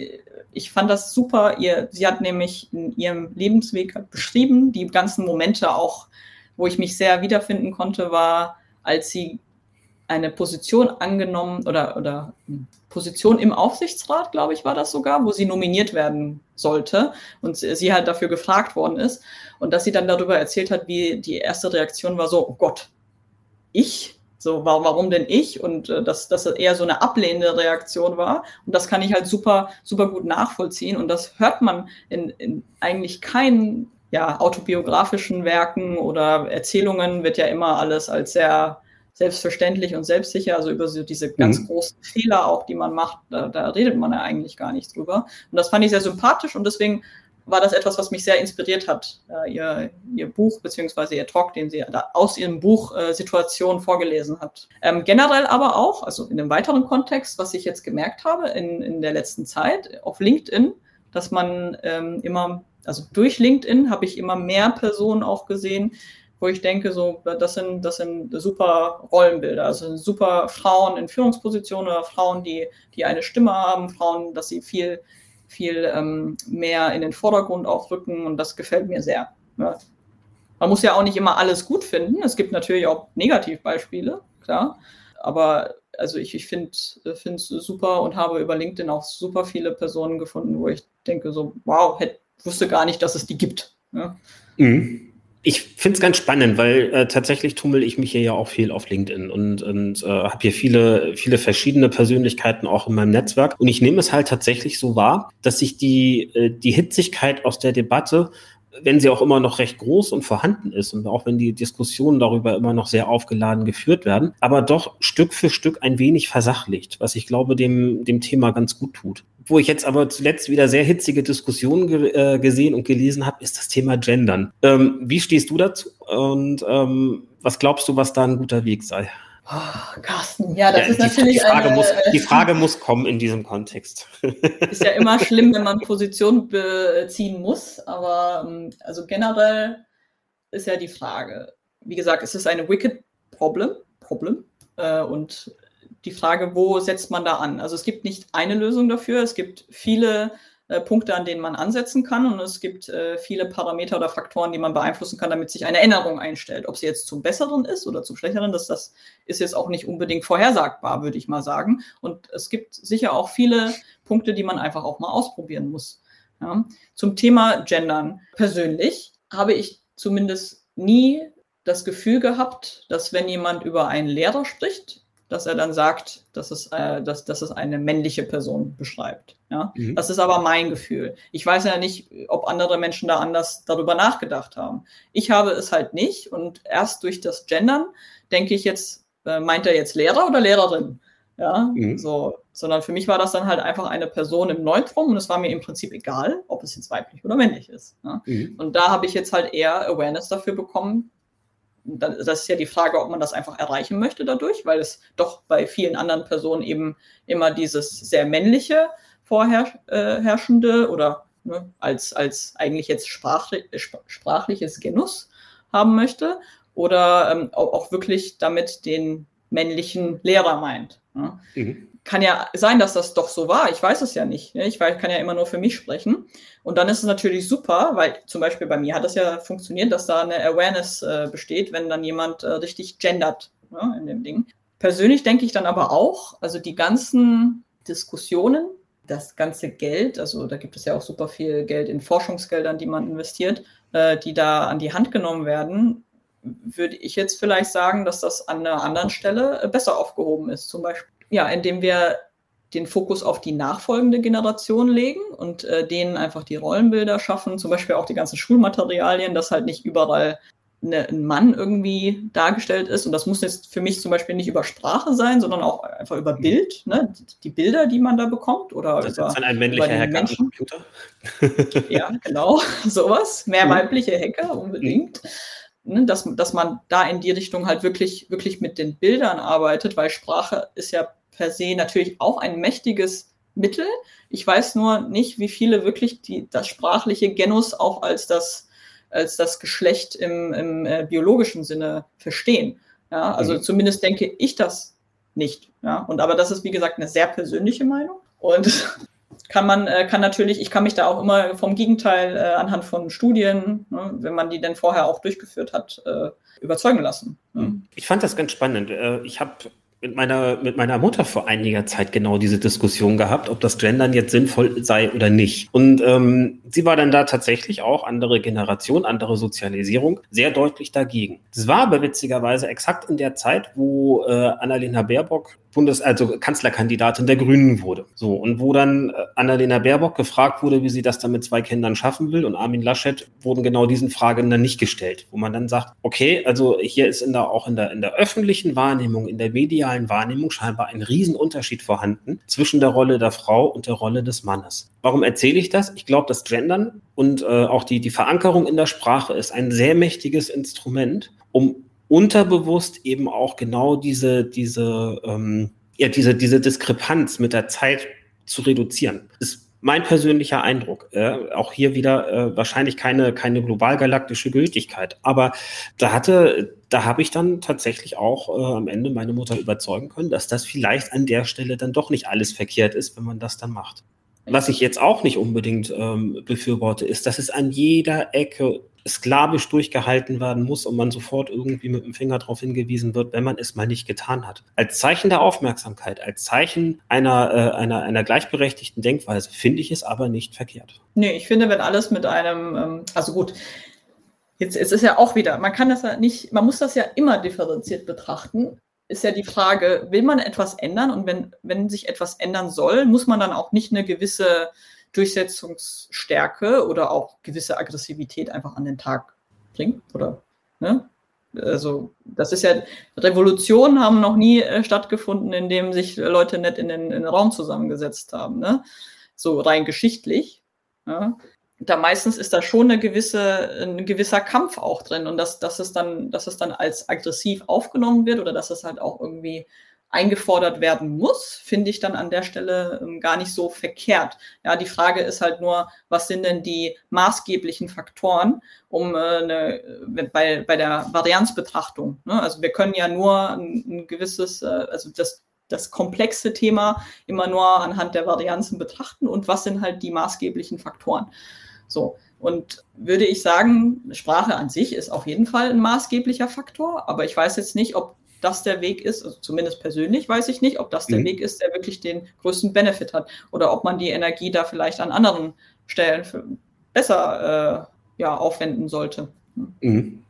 ich fand das super. Ihr, sie hat nämlich in ihrem Lebensweg beschrieben, die ganzen Momente auch wo ich mich sehr wiederfinden konnte, war, als sie eine Position angenommen oder, oder Position im Aufsichtsrat, glaube ich, war das sogar, wo sie nominiert werden sollte und sie halt dafür gefragt worden ist und dass sie dann darüber erzählt hat, wie die erste Reaktion war so, oh Gott, ich? So, warum denn ich? Und äh, dass das eher so eine ablehnende Reaktion war. Und das kann ich halt super, super gut nachvollziehen. Und das hört man in, in eigentlich keinen ja, autobiografischen Werken oder Erzählungen wird ja immer alles als sehr selbstverständlich und selbstsicher, also über so diese ganz mhm. großen Fehler auch, die man macht, da, da, redet man ja eigentlich gar nicht drüber. Und das fand ich sehr sympathisch und deswegen war das etwas, was mich sehr inspiriert hat, äh, ihr, ihr Buch beziehungsweise ihr Talk, den sie aus ihrem Buch äh, Situation vorgelesen hat. Ähm, generell aber auch, also in einem weiteren Kontext, was ich jetzt gemerkt habe in, in der letzten Zeit auf LinkedIn, dass man ähm, immer also durch LinkedIn habe ich immer mehr Personen auch gesehen, wo ich denke, so, das sind, das sind super Rollenbilder, also super Frauen in Führungspositionen oder Frauen, die, die eine Stimme haben, Frauen, dass sie viel, viel ähm, mehr in den Vordergrund auch rücken und das gefällt mir sehr. Ja. Man muss ja auch nicht immer alles gut finden. Es gibt natürlich auch Negativbeispiele, klar. Aber also ich, ich finde es super und habe über LinkedIn auch super viele Personen gefunden, wo ich denke, so, wow, hätte wusste gar nicht, dass es die gibt. Ja. Mhm. Ich finde es ganz spannend, weil äh, tatsächlich tummel ich mich hier ja auch viel auf LinkedIn und, und äh, habe hier viele, viele verschiedene Persönlichkeiten auch in meinem Netzwerk. Und ich nehme es halt tatsächlich so wahr, dass sich die, äh, die Hitzigkeit aus der Debatte wenn sie auch immer noch recht groß und vorhanden ist und auch wenn die Diskussionen darüber immer noch sehr aufgeladen geführt werden, aber doch Stück für Stück ein wenig versachlicht, was ich glaube, dem, dem Thema ganz gut tut. Wo ich jetzt aber zuletzt wieder sehr hitzige Diskussionen ge äh, gesehen und gelesen habe, ist das Thema Gendern. Ähm, wie stehst du dazu und ähm, was glaubst du, was da ein guter Weg sei? Oh, Carsten, ja, das ja, ist die, natürlich die Frage, eine, muss, die Frage muss kommen in diesem Kontext. Ist ja immer schlimm, wenn man Position beziehen muss, aber ähm, also generell ist ja die Frage, wie gesagt, es ist eine wicked Problem, Problem äh, und die Frage, wo setzt man da an? Also es gibt nicht eine Lösung dafür, es gibt viele äh, Punkte, an denen man ansetzen kann. Und es gibt äh, viele Parameter oder Faktoren, die man beeinflussen kann, damit sich eine Änderung einstellt. Ob sie jetzt zum Besseren ist oder zum Schlechteren, das, das ist jetzt auch nicht unbedingt vorhersagbar, würde ich mal sagen. Und es gibt sicher auch viele Punkte, die man einfach auch mal ausprobieren muss. Ja. Zum Thema Gendern. Persönlich habe ich zumindest nie das Gefühl gehabt, dass wenn jemand über einen Lehrer spricht, dass er dann sagt, dass es, äh, dass, dass es eine männliche Person beschreibt. Ja? Mhm. Das ist aber mein Gefühl. Ich weiß ja nicht, ob andere Menschen da anders darüber nachgedacht haben. Ich habe es halt nicht und erst durch das Gendern denke ich jetzt, äh, meint er jetzt Lehrer oder Lehrerin? Ja, mhm. so, sondern für mich war das dann halt einfach eine Person im Neutrum und es war mir im Prinzip egal, ob es jetzt weiblich oder männlich ist. Ja? Mhm. Und da habe ich jetzt halt eher Awareness dafür bekommen, das ist ja die Frage, ob man das einfach erreichen möchte dadurch, weil es doch bei vielen anderen Personen eben immer dieses sehr männliche vorherrschende äh, oder ne, als, als eigentlich jetzt sprachlich, sprachliches Genuss haben möchte oder ähm, auch wirklich damit den männlichen Lehrer meint. Ne? Mhm kann ja sein, dass das doch so war. Ich weiß es ja nicht. Ne? Ich kann ja immer nur für mich sprechen. Und dann ist es natürlich super, weil zum Beispiel bei mir hat es ja funktioniert, dass da eine Awareness äh, besteht, wenn dann jemand äh, richtig gendert ne, in dem Ding. Persönlich denke ich dann aber auch, also die ganzen Diskussionen, das ganze Geld, also da gibt es ja auch super viel Geld in Forschungsgeldern, die man investiert, äh, die da an die Hand genommen werden, würde ich jetzt vielleicht sagen, dass das an einer anderen Stelle äh, besser aufgehoben ist. Zum Beispiel ja, indem wir den Fokus auf die nachfolgende Generation legen und äh, denen einfach die Rollenbilder schaffen, zum Beispiel auch die ganzen Schulmaterialien, dass halt nicht überall eine, ein Mann irgendwie dargestellt ist. Und das muss jetzt für mich zum Beispiel nicht über Sprache sein, sondern auch einfach über mhm. Bild, ne? die Bilder, die man da bekommt. Oder das über, ist dann ein männlicher Hacker am Computer. ja, genau, sowas. Mehr weibliche Hacker unbedingt. Ne, dass, dass man da in die Richtung halt wirklich, wirklich mit den Bildern arbeitet, weil Sprache ist ja per se natürlich auch ein mächtiges Mittel. Ich weiß nur nicht, wie viele wirklich die, das sprachliche Genus auch als das, als das Geschlecht im, im äh, biologischen Sinne verstehen. Ja, also mhm. zumindest denke ich das nicht. Ja, und aber das ist, wie gesagt, eine sehr persönliche Meinung. Und kann man, äh, kann natürlich, ich kann mich da auch immer vom Gegenteil äh, anhand von Studien, ne, wenn man die denn vorher auch durchgeführt hat, äh, überzeugen lassen. Ne? Ich fand das ganz spannend. Äh, ich habe mit meiner, mit meiner Mutter vor einiger Zeit genau diese Diskussion gehabt, ob das Gendern jetzt sinnvoll sei oder nicht. Und ähm, sie war dann da tatsächlich auch andere Generation, andere Sozialisierung, sehr deutlich dagegen. Es war aber witzigerweise exakt in der Zeit, wo äh, Annalena Baerbock Bundes, also Kanzlerkandidatin der Grünen wurde. So, und wo dann äh, Annalena Baerbock gefragt wurde, wie sie das dann mit zwei Kindern schaffen will, und Armin Laschet wurden genau diesen Fragen dann nicht gestellt, wo man dann sagt, okay, also hier ist in der, auch in der, in der öffentlichen Wahrnehmung, in der medialen Wahrnehmung scheinbar ein Riesenunterschied vorhanden zwischen der Rolle der Frau und der Rolle des Mannes. Warum erzähle ich das? Ich glaube, das Gendern und äh, auch die, die Verankerung in der Sprache ist ein sehr mächtiges Instrument, um unterbewusst eben auch genau diese, diese, ähm, ja, diese, diese Diskrepanz mit der Zeit zu reduzieren. Ist mein persönlicher Eindruck. Äh, auch hier wieder äh, wahrscheinlich keine, keine globalgalaktische Gültigkeit. Aber da hatte, da habe ich dann tatsächlich auch äh, am Ende meine Mutter überzeugen können, dass das vielleicht an der Stelle dann doch nicht alles verkehrt ist, wenn man das dann macht. Was ich jetzt auch nicht unbedingt ähm, befürworte, ist, dass es an jeder Ecke sklavisch durchgehalten werden muss und man sofort irgendwie mit dem Finger darauf hingewiesen wird, wenn man es mal nicht getan hat. Als Zeichen der Aufmerksamkeit, als Zeichen einer, äh, einer, einer gleichberechtigten Denkweise finde ich es aber nicht verkehrt. Nee, ich finde, wenn alles mit einem, ähm, also gut, jetzt ist es ja auch wieder, man kann das ja nicht, man muss das ja immer differenziert betrachten ist ja die Frage, will man etwas ändern? Und wenn, wenn sich etwas ändern soll, muss man dann auch nicht eine gewisse Durchsetzungsstärke oder auch gewisse Aggressivität einfach an den Tag bringen? Oder, ne? Also, das ist ja, Revolutionen haben noch nie äh, stattgefunden, indem sich Leute nicht in den, in den Raum zusammengesetzt haben, ne? So rein geschichtlich. Ja? Da meistens ist da schon eine gewisse, ein gewisser Kampf auch drin und dass, dass es dann, dass es dann als aggressiv aufgenommen wird oder dass es halt auch irgendwie eingefordert werden muss, finde ich dann an der Stelle ähm, gar nicht so verkehrt. Ja, die Frage ist halt nur, was sind denn die maßgeblichen Faktoren, um äh, eine, bei, bei der Varianzbetrachtung. Ne? Also wir können ja nur ein, ein gewisses, äh, also das das komplexe Thema immer nur anhand der Varianzen betrachten und was sind halt die maßgeblichen Faktoren. So. Und würde ich sagen, Sprache an sich ist auf jeden Fall ein maßgeblicher Faktor, aber ich weiß jetzt nicht, ob das der Weg ist, also zumindest persönlich weiß ich nicht, ob das der mhm. Weg ist, der wirklich den größten Benefit hat oder ob man die Energie da vielleicht an anderen Stellen besser äh, ja, aufwenden sollte. Mhm.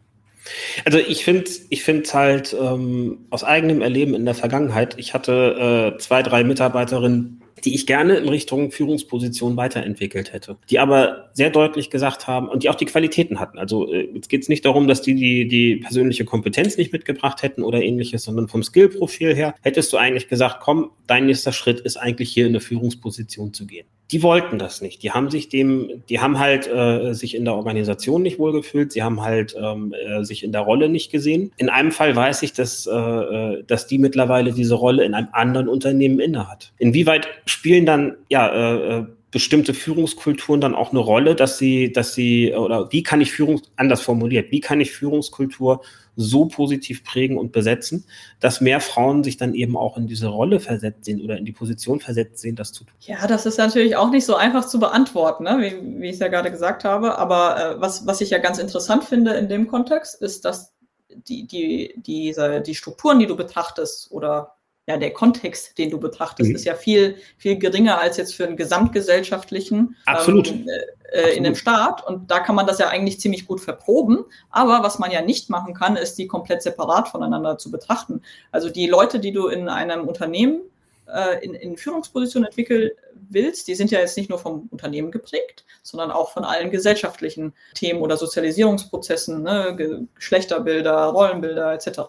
Also ich finde ich finde halt ähm, aus eigenem Erleben in der Vergangenheit, ich hatte äh, zwei, drei Mitarbeiterinnen, die ich gerne in Richtung Führungsposition weiterentwickelt hätte, die aber sehr deutlich gesagt haben und die auch die Qualitäten hatten. Also äh, jetzt geht es nicht darum, dass die, die die persönliche Kompetenz nicht mitgebracht hätten oder ähnliches, sondern vom Skillprofil her hättest du eigentlich gesagt, komm, dein nächster Schritt ist eigentlich hier in eine Führungsposition zu gehen die wollten das nicht. Die haben sich dem, die haben halt äh, sich in der Organisation nicht wohlgefühlt, sie haben halt ähm, äh, sich in der Rolle nicht gesehen. In einem Fall weiß ich, dass, äh, äh dass die mittlerweile diese Rolle in einem anderen Unternehmen innehat. Inwieweit spielen dann ja äh, äh bestimmte Führungskulturen dann auch eine Rolle, dass sie, dass sie, oder wie kann ich Führung, anders formuliert, wie kann ich Führungskultur so positiv prägen und besetzen, dass mehr Frauen sich dann eben auch in diese Rolle versetzt sehen oder in die Position versetzt sehen, das zu tun? Ja, das ist natürlich auch nicht so einfach zu beantworten, ne? wie, wie ich es ja gerade gesagt habe. Aber äh, was, was ich ja ganz interessant finde in dem Kontext, ist, dass die, die, diese, die Strukturen, die du betrachtest oder ja, der Kontext, den du betrachtest, mhm. ist ja viel, viel geringer als jetzt für einen gesamtgesellschaftlichen Absolut. Ähm, äh, Absolut. in einem Staat. Und da kann man das ja eigentlich ziemlich gut verproben. Aber was man ja nicht machen kann, ist, die komplett separat voneinander zu betrachten. Also die Leute, die du in einem Unternehmen äh, in, in Führungspositionen entwickeln willst, die sind ja jetzt nicht nur vom Unternehmen geprägt, sondern auch von allen gesellschaftlichen Themen oder Sozialisierungsprozessen, ne, Geschlechterbilder, Rollenbilder etc.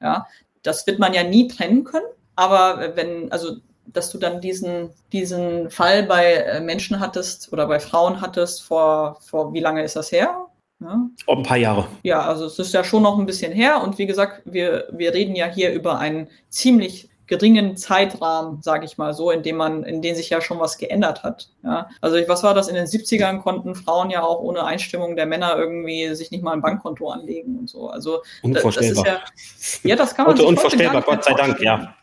Ja, das wird man ja nie trennen können. Aber wenn, also, dass du dann diesen, diesen Fall bei äh, Menschen hattest oder bei Frauen hattest, vor, vor wie lange ist das her? Ja. Ein paar Jahre. Ja, also es ist ja schon noch ein bisschen her. Und wie gesagt, wir, wir reden ja hier über einen ziemlich geringen Zeitrahmen, sage ich mal so, in dem man, in dem sich ja schon was geändert hat. Ja, also was war das? In den 70ern konnten Frauen ja auch ohne Einstimmung der Männer irgendwie sich nicht mal ein Bankkonto anlegen und so. Also unvorstellbar. Das ist ja, ja, das kann man sich unvorstellbar, Gott sei Dank, ja.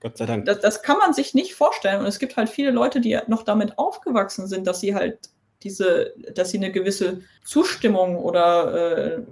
Gott sei Dank. Das, das, kann man sich nicht vorstellen. Und es gibt halt viele Leute, die noch damit aufgewachsen sind, dass sie halt diese, dass sie eine gewisse Zustimmung oder äh,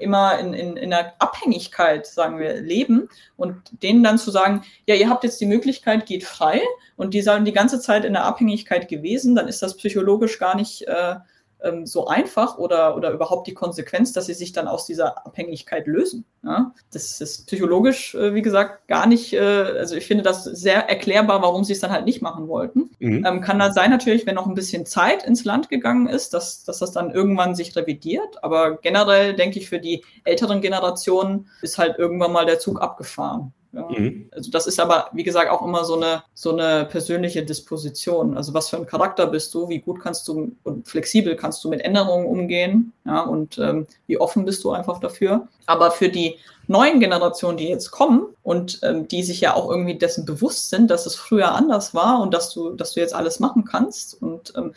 immer in, in, in einer Abhängigkeit, sagen wir, leben und denen dann zu sagen, ja, ihr habt jetzt die Möglichkeit, geht frei und die sagen die ganze Zeit in der Abhängigkeit gewesen, dann ist das psychologisch gar nicht äh, ähm, so einfach oder, oder überhaupt die Konsequenz, dass sie sich dann aus dieser Abhängigkeit lösen. Ja? Das ist psychologisch, äh, wie gesagt, gar nicht, äh, also ich finde das sehr erklärbar, warum sie es dann halt nicht machen wollten. Mhm. Ähm, kann dann sein natürlich, wenn noch ein bisschen Zeit ins Land gegangen ist, dass, dass das dann irgendwann sich revidiert. Aber generell denke ich, für die älteren Generationen ist halt irgendwann mal der Zug abgefahren. Ja. Mhm. Also das ist aber, wie gesagt, auch immer so eine, so eine persönliche Disposition. Also was für ein Charakter bist du, wie gut kannst du und flexibel kannst du mit Änderungen umgehen, ja, und ähm, wie offen bist du einfach dafür. Aber für die neuen Generationen, die jetzt kommen und ähm, die sich ja auch irgendwie dessen bewusst sind, dass es früher anders war und dass du, dass du jetzt alles machen kannst. Und ähm,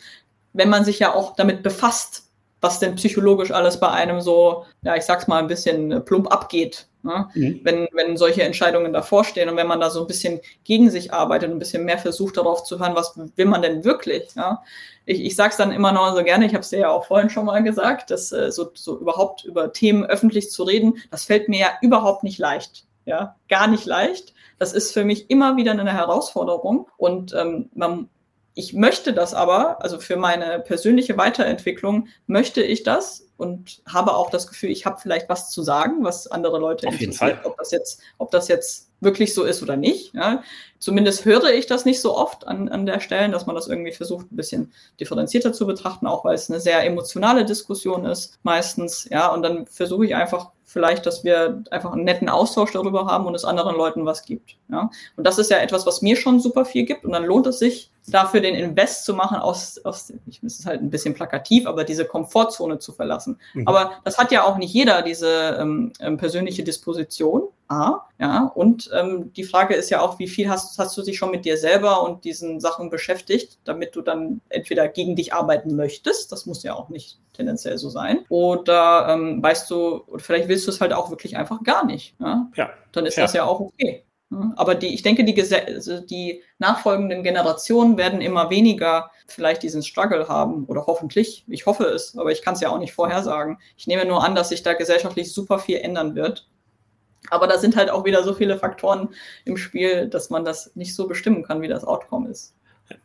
wenn man sich ja auch damit befasst, was denn psychologisch alles bei einem so, ja, ich sag's mal, ein bisschen plump abgeht, Ne? Mhm. Wenn, wenn solche Entscheidungen davor stehen und wenn man da so ein bisschen gegen sich arbeitet und ein bisschen mehr versucht darauf zu hören, was will man denn wirklich? Ja? Ich, ich sage es dann immer noch so gerne, ich habe es dir ja auch vorhin schon mal gesagt, dass äh, so, so überhaupt über Themen öffentlich zu reden, das fällt mir ja überhaupt nicht leicht. Ja, gar nicht leicht. Das ist für mich immer wieder eine Herausforderung und ähm, man ich möchte das aber, also für meine persönliche Weiterentwicklung möchte ich das, und habe auch das Gefühl, ich habe vielleicht was zu sagen, was andere Leute Auf jeden Fall. Ob das jetzt, ob das jetzt wirklich so ist oder nicht. Ja. Zumindest höre ich das nicht so oft an, an der Stelle, dass man das irgendwie versucht, ein bisschen differenzierter zu betrachten, auch weil es eine sehr emotionale Diskussion ist, meistens. Ja, und dann versuche ich einfach vielleicht, dass wir einfach einen netten Austausch darüber haben und es anderen Leuten was gibt. Ja? Und das ist ja etwas, was mir schon super viel gibt. Und dann lohnt es sich, dafür den Invest zu machen, aus, aus ich ist halt ein bisschen plakativ, aber diese Komfortzone zu verlassen. Mhm. Aber das hat ja auch nicht jeder, diese ähm, ähm, persönliche Disposition. A, ja, und ähm, die Frage ist ja auch, wie viel hast, hast du dich schon mit dir selber und diesen Sachen beschäftigt, damit du dann entweder gegen dich arbeiten möchtest, das muss ja auch nicht tendenziell so sein, oder ähm, weißt du, oder vielleicht willst du es halt auch wirklich einfach gar nicht. Ja, ja. dann ist ja. das ja auch okay. Aber die, ich denke, die, also die nachfolgenden Generationen werden immer weniger vielleicht diesen Struggle haben oder hoffentlich. Ich hoffe es, aber ich kann es ja auch nicht vorhersagen. Ich nehme nur an, dass sich da gesellschaftlich super viel ändern wird. Aber da sind halt auch wieder so viele Faktoren im Spiel, dass man das nicht so bestimmen kann, wie das Outcome ist.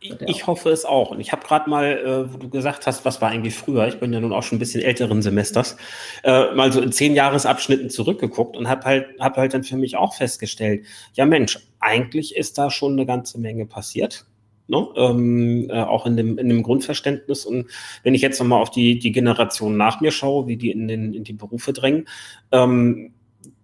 Ich hoffe es auch. Und ich habe gerade mal, äh, wo du gesagt hast, was war eigentlich früher, ich bin ja nun auch schon ein bisschen älteren Semesters, äh, mal so in zehn Jahresabschnitten zurückgeguckt und habe halt, hab halt dann für mich auch festgestellt, ja Mensch, eigentlich ist da schon eine ganze Menge passiert. Ne? Ähm, äh, auch in dem, in dem Grundverständnis. Und wenn ich jetzt nochmal auf die, die Generation nach mir schaue, wie die in, den, in die Berufe drängen, ähm,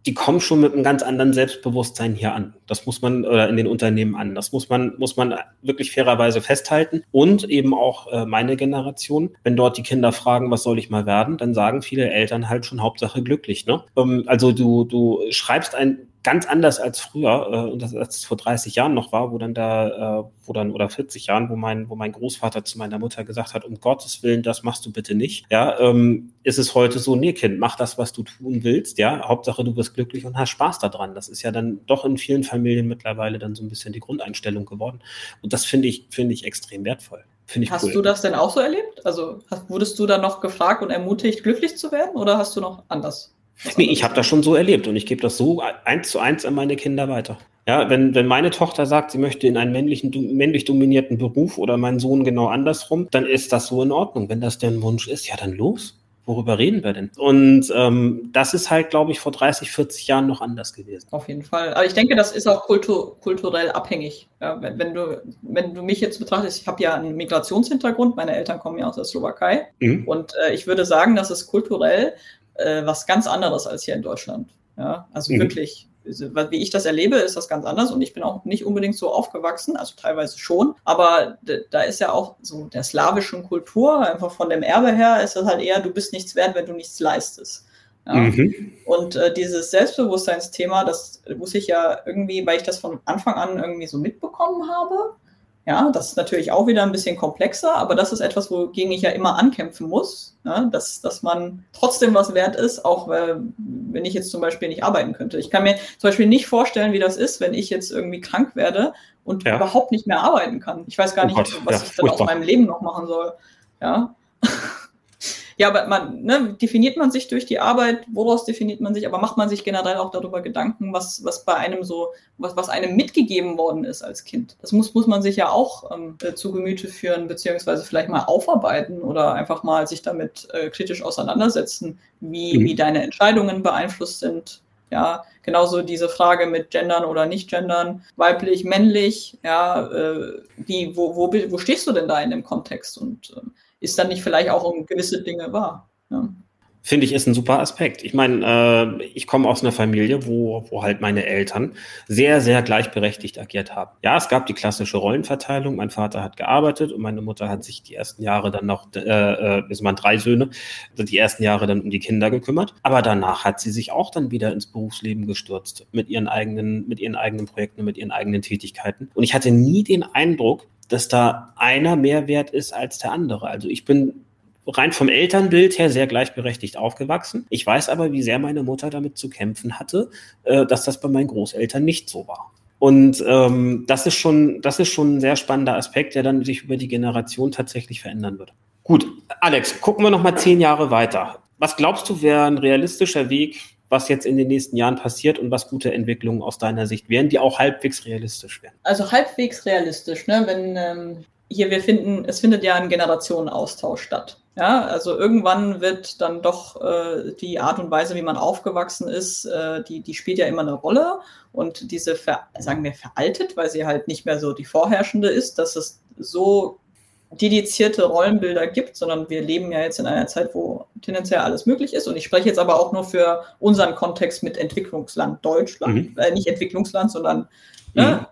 die kommen schon mit einem ganz anderen Selbstbewusstsein hier an. Das muss man, oder in den Unternehmen an. Das muss man, muss man wirklich fairerweise festhalten. Und eben auch äh, meine Generation, wenn dort die Kinder fragen, was soll ich mal werden, dann sagen viele Eltern halt schon Hauptsache glücklich. Ne? Ähm, also du, du schreibst ein ganz anders als früher, äh, und das als es vor 30 Jahren noch war, wo dann da, äh, wo dann, oder 40 Jahren, wo mein, wo mein Großvater zu meiner Mutter gesagt hat, um Gottes Willen, das machst du bitte nicht. Ja, ähm, ist es heute so, nee, Kind, mach das, was du tun willst, ja. Hauptsache du bist glücklich und hast Spaß daran. Das ist ja dann doch in vielen Familien mittlerweile dann so ein bisschen die Grundeinstellung geworden. Und das finde ich, finde ich extrem wertvoll. Ich hast cool. du das denn auch so erlebt? Also hast, wurdest du dann noch gefragt und ermutigt, glücklich zu werden oder hast du noch anders? Nee, ich habe das schon so erlebt und ich gebe das so eins zu eins an meine Kinder weiter. Ja, wenn, wenn meine Tochter sagt, sie möchte in einen männlichen, männlich dominierten Beruf oder mein Sohn genau andersrum, dann ist das so in Ordnung. Wenn das deren Wunsch ist, ja, dann los. Worüber reden wir denn? Und ähm, das ist halt, glaube ich, vor 30, 40 Jahren noch anders gewesen. Auf jeden Fall. Aber ich denke, das ist auch kultur kulturell abhängig. Ja, wenn, wenn, du, wenn du mich jetzt betrachtest, ich habe ja einen Migrationshintergrund, meine Eltern kommen ja aus der Slowakei. Mhm. Und äh, ich würde sagen, dass es kulturell äh, was ganz anderes als hier in Deutschland. Ja, also mhm. wirklich, wie ich das erlebe, ist das ganz anders und ich bin auch nicht unbedingt so aufgewachsen, also teilweise schon, aber da ist ja auch so der slawischen Kultur, einfach von dem Erbe her, ist das halt eher, du bist nichts wert, wenn du nichts leistest. Ja? Mhm. Und äh, dieses Selbstbewusstseinsthema, das muss ich ja irgendwie, weil ich das von Anfang an irgendwie so mitbekommen habe, ja, das ist natürlich auch wieder ein bisschen komplexer, aber das ist etwas, wogegen ich ja immer ankämpfen muss, ja, dass, dass man trotzdem was wert ist, auch äh, wenn ich jetzt zum Beispiel nicht arbeiten könnte. Ich kann mir zum Beispiel nicht vorstellen, wie das ist, wenn ich jetzt irgendwie krank werde und ja. überhaupt nicht mehr arbeiten kann. Ich weiß gar oh nicht, Gott, was ja, ich dann aus meinem Leben noch machen soll. Ja. Ja, aber man, ne, definiert man sich durch die Arbeit, woraus definiert man sich, aber macht man sich generell auch darüber Gedanken, was, was bei einem so, was, was einem mitgegeben worden ist als Kind. Das muss, muss man sich ja auch ähm, äh, zu Gemüte führen, beziehungsweise vielleicht mal aufarbeiten oder einfach mal sich damit äh, kritisch auseinandersetzen, wie, mhm. wie deine Entscheidungen beeinflusst sind. Ja, genauso diese Frage mit Gendern oder nicht Gendern, weiblich, männlich, ja, äh, wie, wo, wo, wo stehst du denn da in dem Kontext? Und äh, ist dann nicht vielleicht auch um gewisse Dinge wahr. Ja. Finde ich, ist ein super Aspekt. Ich meine, äh, ich komme aus einer Familie, wo, wo halt meine Eltern sehr, sehr gleichberechtigt agiert haben. Ja, es gab die klassische Rollenverteilung. Mein Vater hat gearbeitet und meine Mutter hat sich die ersten Jahre dann noch, äh, äh es waren drei Söhne, die ersten Jahre dann um die Kinder gekümmert. Aber danach hat sie sich auch dann wieder ins Berufsleben gestürzt mit ihren eigenen, mit ihren eigenen Projekten, mit ihren eigenen Tätigkeiten. Und ich hatte nie den Eindruck, dass da einer mehr wert ist als der andere. Also ich bin rein vom Elternbild her sehr gleichberechtigt aufgewachsen. Ich weiß aber, wie sehr meine Mutter damit zu kämpfen hatte, äh, dass das bei meinen Großeltern nicht so war. Und ähm, das ist schon, das ist schon ein sehr spannender Aspekt, der dann sich über die Generation tatsächlich verändern wird. Gut, Alex, gucken wir noch mal zehn Jahre weiter. Was glaubst du, wäre ein realistischer Weg, was jetzt in den nächsten Jahren passiert und was gute Entwicklungen aus deiner Sicht wären, die auch halbwegs realistisch wären? Also halbwegs realistisch, ne? Wenn ähm, hier, wir finden, es findet ja ein Generationenaustausch statt. Ja, also irgendwann wird dann doch äh, die Art und Weise, wie man aufgewachsen ist, äh, die, die spielt ja immer eine Rolle. Und diese, ver, sagen wir, veraltet, weil sie halt nicht mehr so die vorherrschende ist, dass es so dedizierte Rollenbilder gibt, sondern wir leben ja jetzt in einer Zeit, wo tendenziell alles möglich ist. Und ich spreche jetzt aber auch nur für unseren Kontext mit Entwicklungsland Deutschland, mhm. äh, nicht Entwicklungsland, sondern ne, mhm.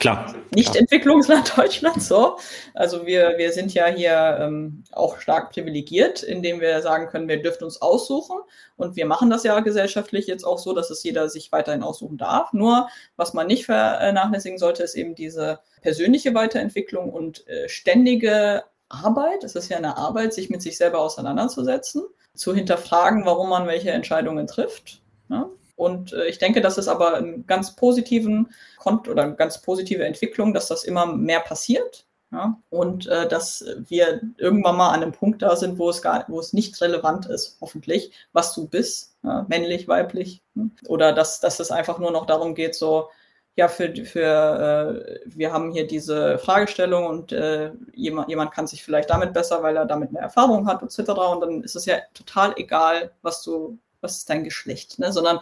Klar. Nicht Entwicklungsland Deutschland, so. Also wir, wir sind ja hier ähm, auch stark privilegiert, indem wir sagen können, wir dürfen uns aussuchen. Und wir machen das ja gesellschaftlich jetzt auch so, dass es jeder sich weiterhin aussuchen darf. Nur, was man nicht vernachlässigen sollte, ist eben diese persönliche Weiterentwicklung und äh, ständige Arbeit. Es ist ja eine Arbeit, sich mit sich selber auseinanderzusetzen, zu hinterfragen, warum man welche Entscheidungen trifft. Ja? Und äh, ich denke, das ist aber einen ganz positiven Kont oder ganz positive Entwicklung, dass das immer mehr passiert. Ja? Und äh, dass wir irgendwann mal an einem Punkt da sind, wo es gar, wo es nicht relevant ist, hoffentlich, was du bist, ja? männlich, weiblich. Hm? Oder dass, dass es einfach nur noch darum geht, so, ja, für, für äh, wir haben hier diese Fragestellung und äh, jemand, jemand kann sich vielleicht damit besser, weil er damit mehr Erfahrung hat, etc. Und dann ist es ja total egal, was du was ist dein Geschlecht, ne? sondern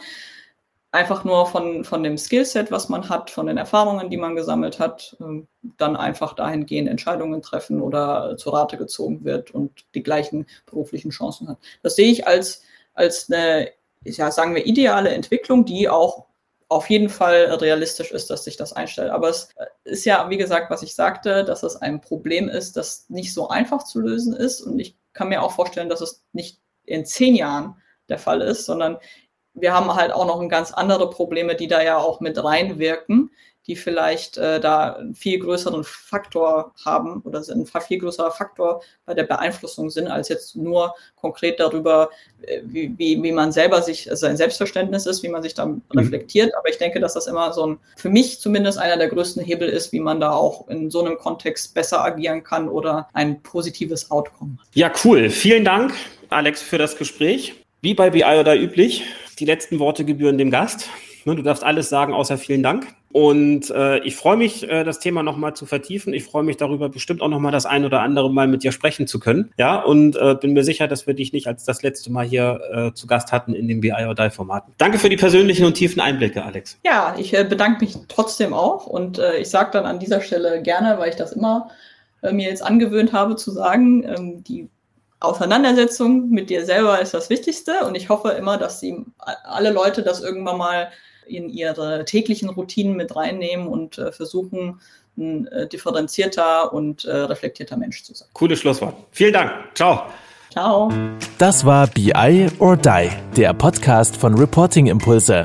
einfach nur von, von dem Skillset, was man hat, von den Erfahrungen, die man gesammelt hat, ähm, dann einfach dahingehend Entscheidungen treffen oder zu Rate gezogen wird und die gleichen beruflichen Chancen hat. Das sehe ich als, als eine, ja, sagen wir, ideale Entwicklung, die auch auf jeden Fall realistisch ist, dass sich das einstellt. Aber es ist ja, wie gesagt, was ich sagte, dass es ein Problem ist, das nicht so einfach zu lösen ist. Und ich kann mir auch vorstellen, dass es nicht in zehn Jahren der Fall ist, sondern wir haben halt auch noch ganz andere Probleme, die da ja auch mit reinwirken, die vielleicht äh, da einen viel größeren Faktor haben oder sind ein viel größerer Faktor bei der Beeinflussung sind, als jetzt nur konkret darüber, äh, wie, wie, wie man selber sich, also sein Selbstverständnis ist, wie man sich dann mhm. reflektiert. Aber ich denke, dass das immer so ein, für mich zumindest einer der größten Hebel ist, wie man da auch in so einem Kontext besser agieren kann oder ein positives Outcome. Ja, cool. Vielen Dank, Alex, für das Gespräch. Wie bei BI oder üblich, die letzten Worte gebühren dem Gast. Ne, du darfst alles sagen, außer vielen Dank. Und äh, ich freue mich, äh, das Thema nochmal zu vertiefen. Ich freue mich darüber, bestimmt auch nochmal das ein oder andere Mal mit dir sprechen zu können. Ja, und äh, bin mir sicher, dass wir dich nicht als das letzte Mal hier äh, zu Gast hatten in den BI or Formaten. Danke für die persönlichen und tiefen Einblicke, Alex. Ja, ich äh, bedanke mich trotzdem auch. Und äh, ich sage dann an dieser Stelle gerne, weil ich das immer äh, mir jetzt angewöhnt habe zu sagen, ähm, die Auseinandersetzung mit dir selber ist das Wichtigste und ich hoffe immer, dass sie alle Leute das irgendwann mal in ihre täglichen Routinen mit reinnehmen und äh, versuchen, ein äh, differenzierter und äh, reflektierter Mensch zu sein. Cooles Schlusswort. Vielen Dank. Ciao. Ciao. Das war BI or Die, der Podcast von Reporting Impulse.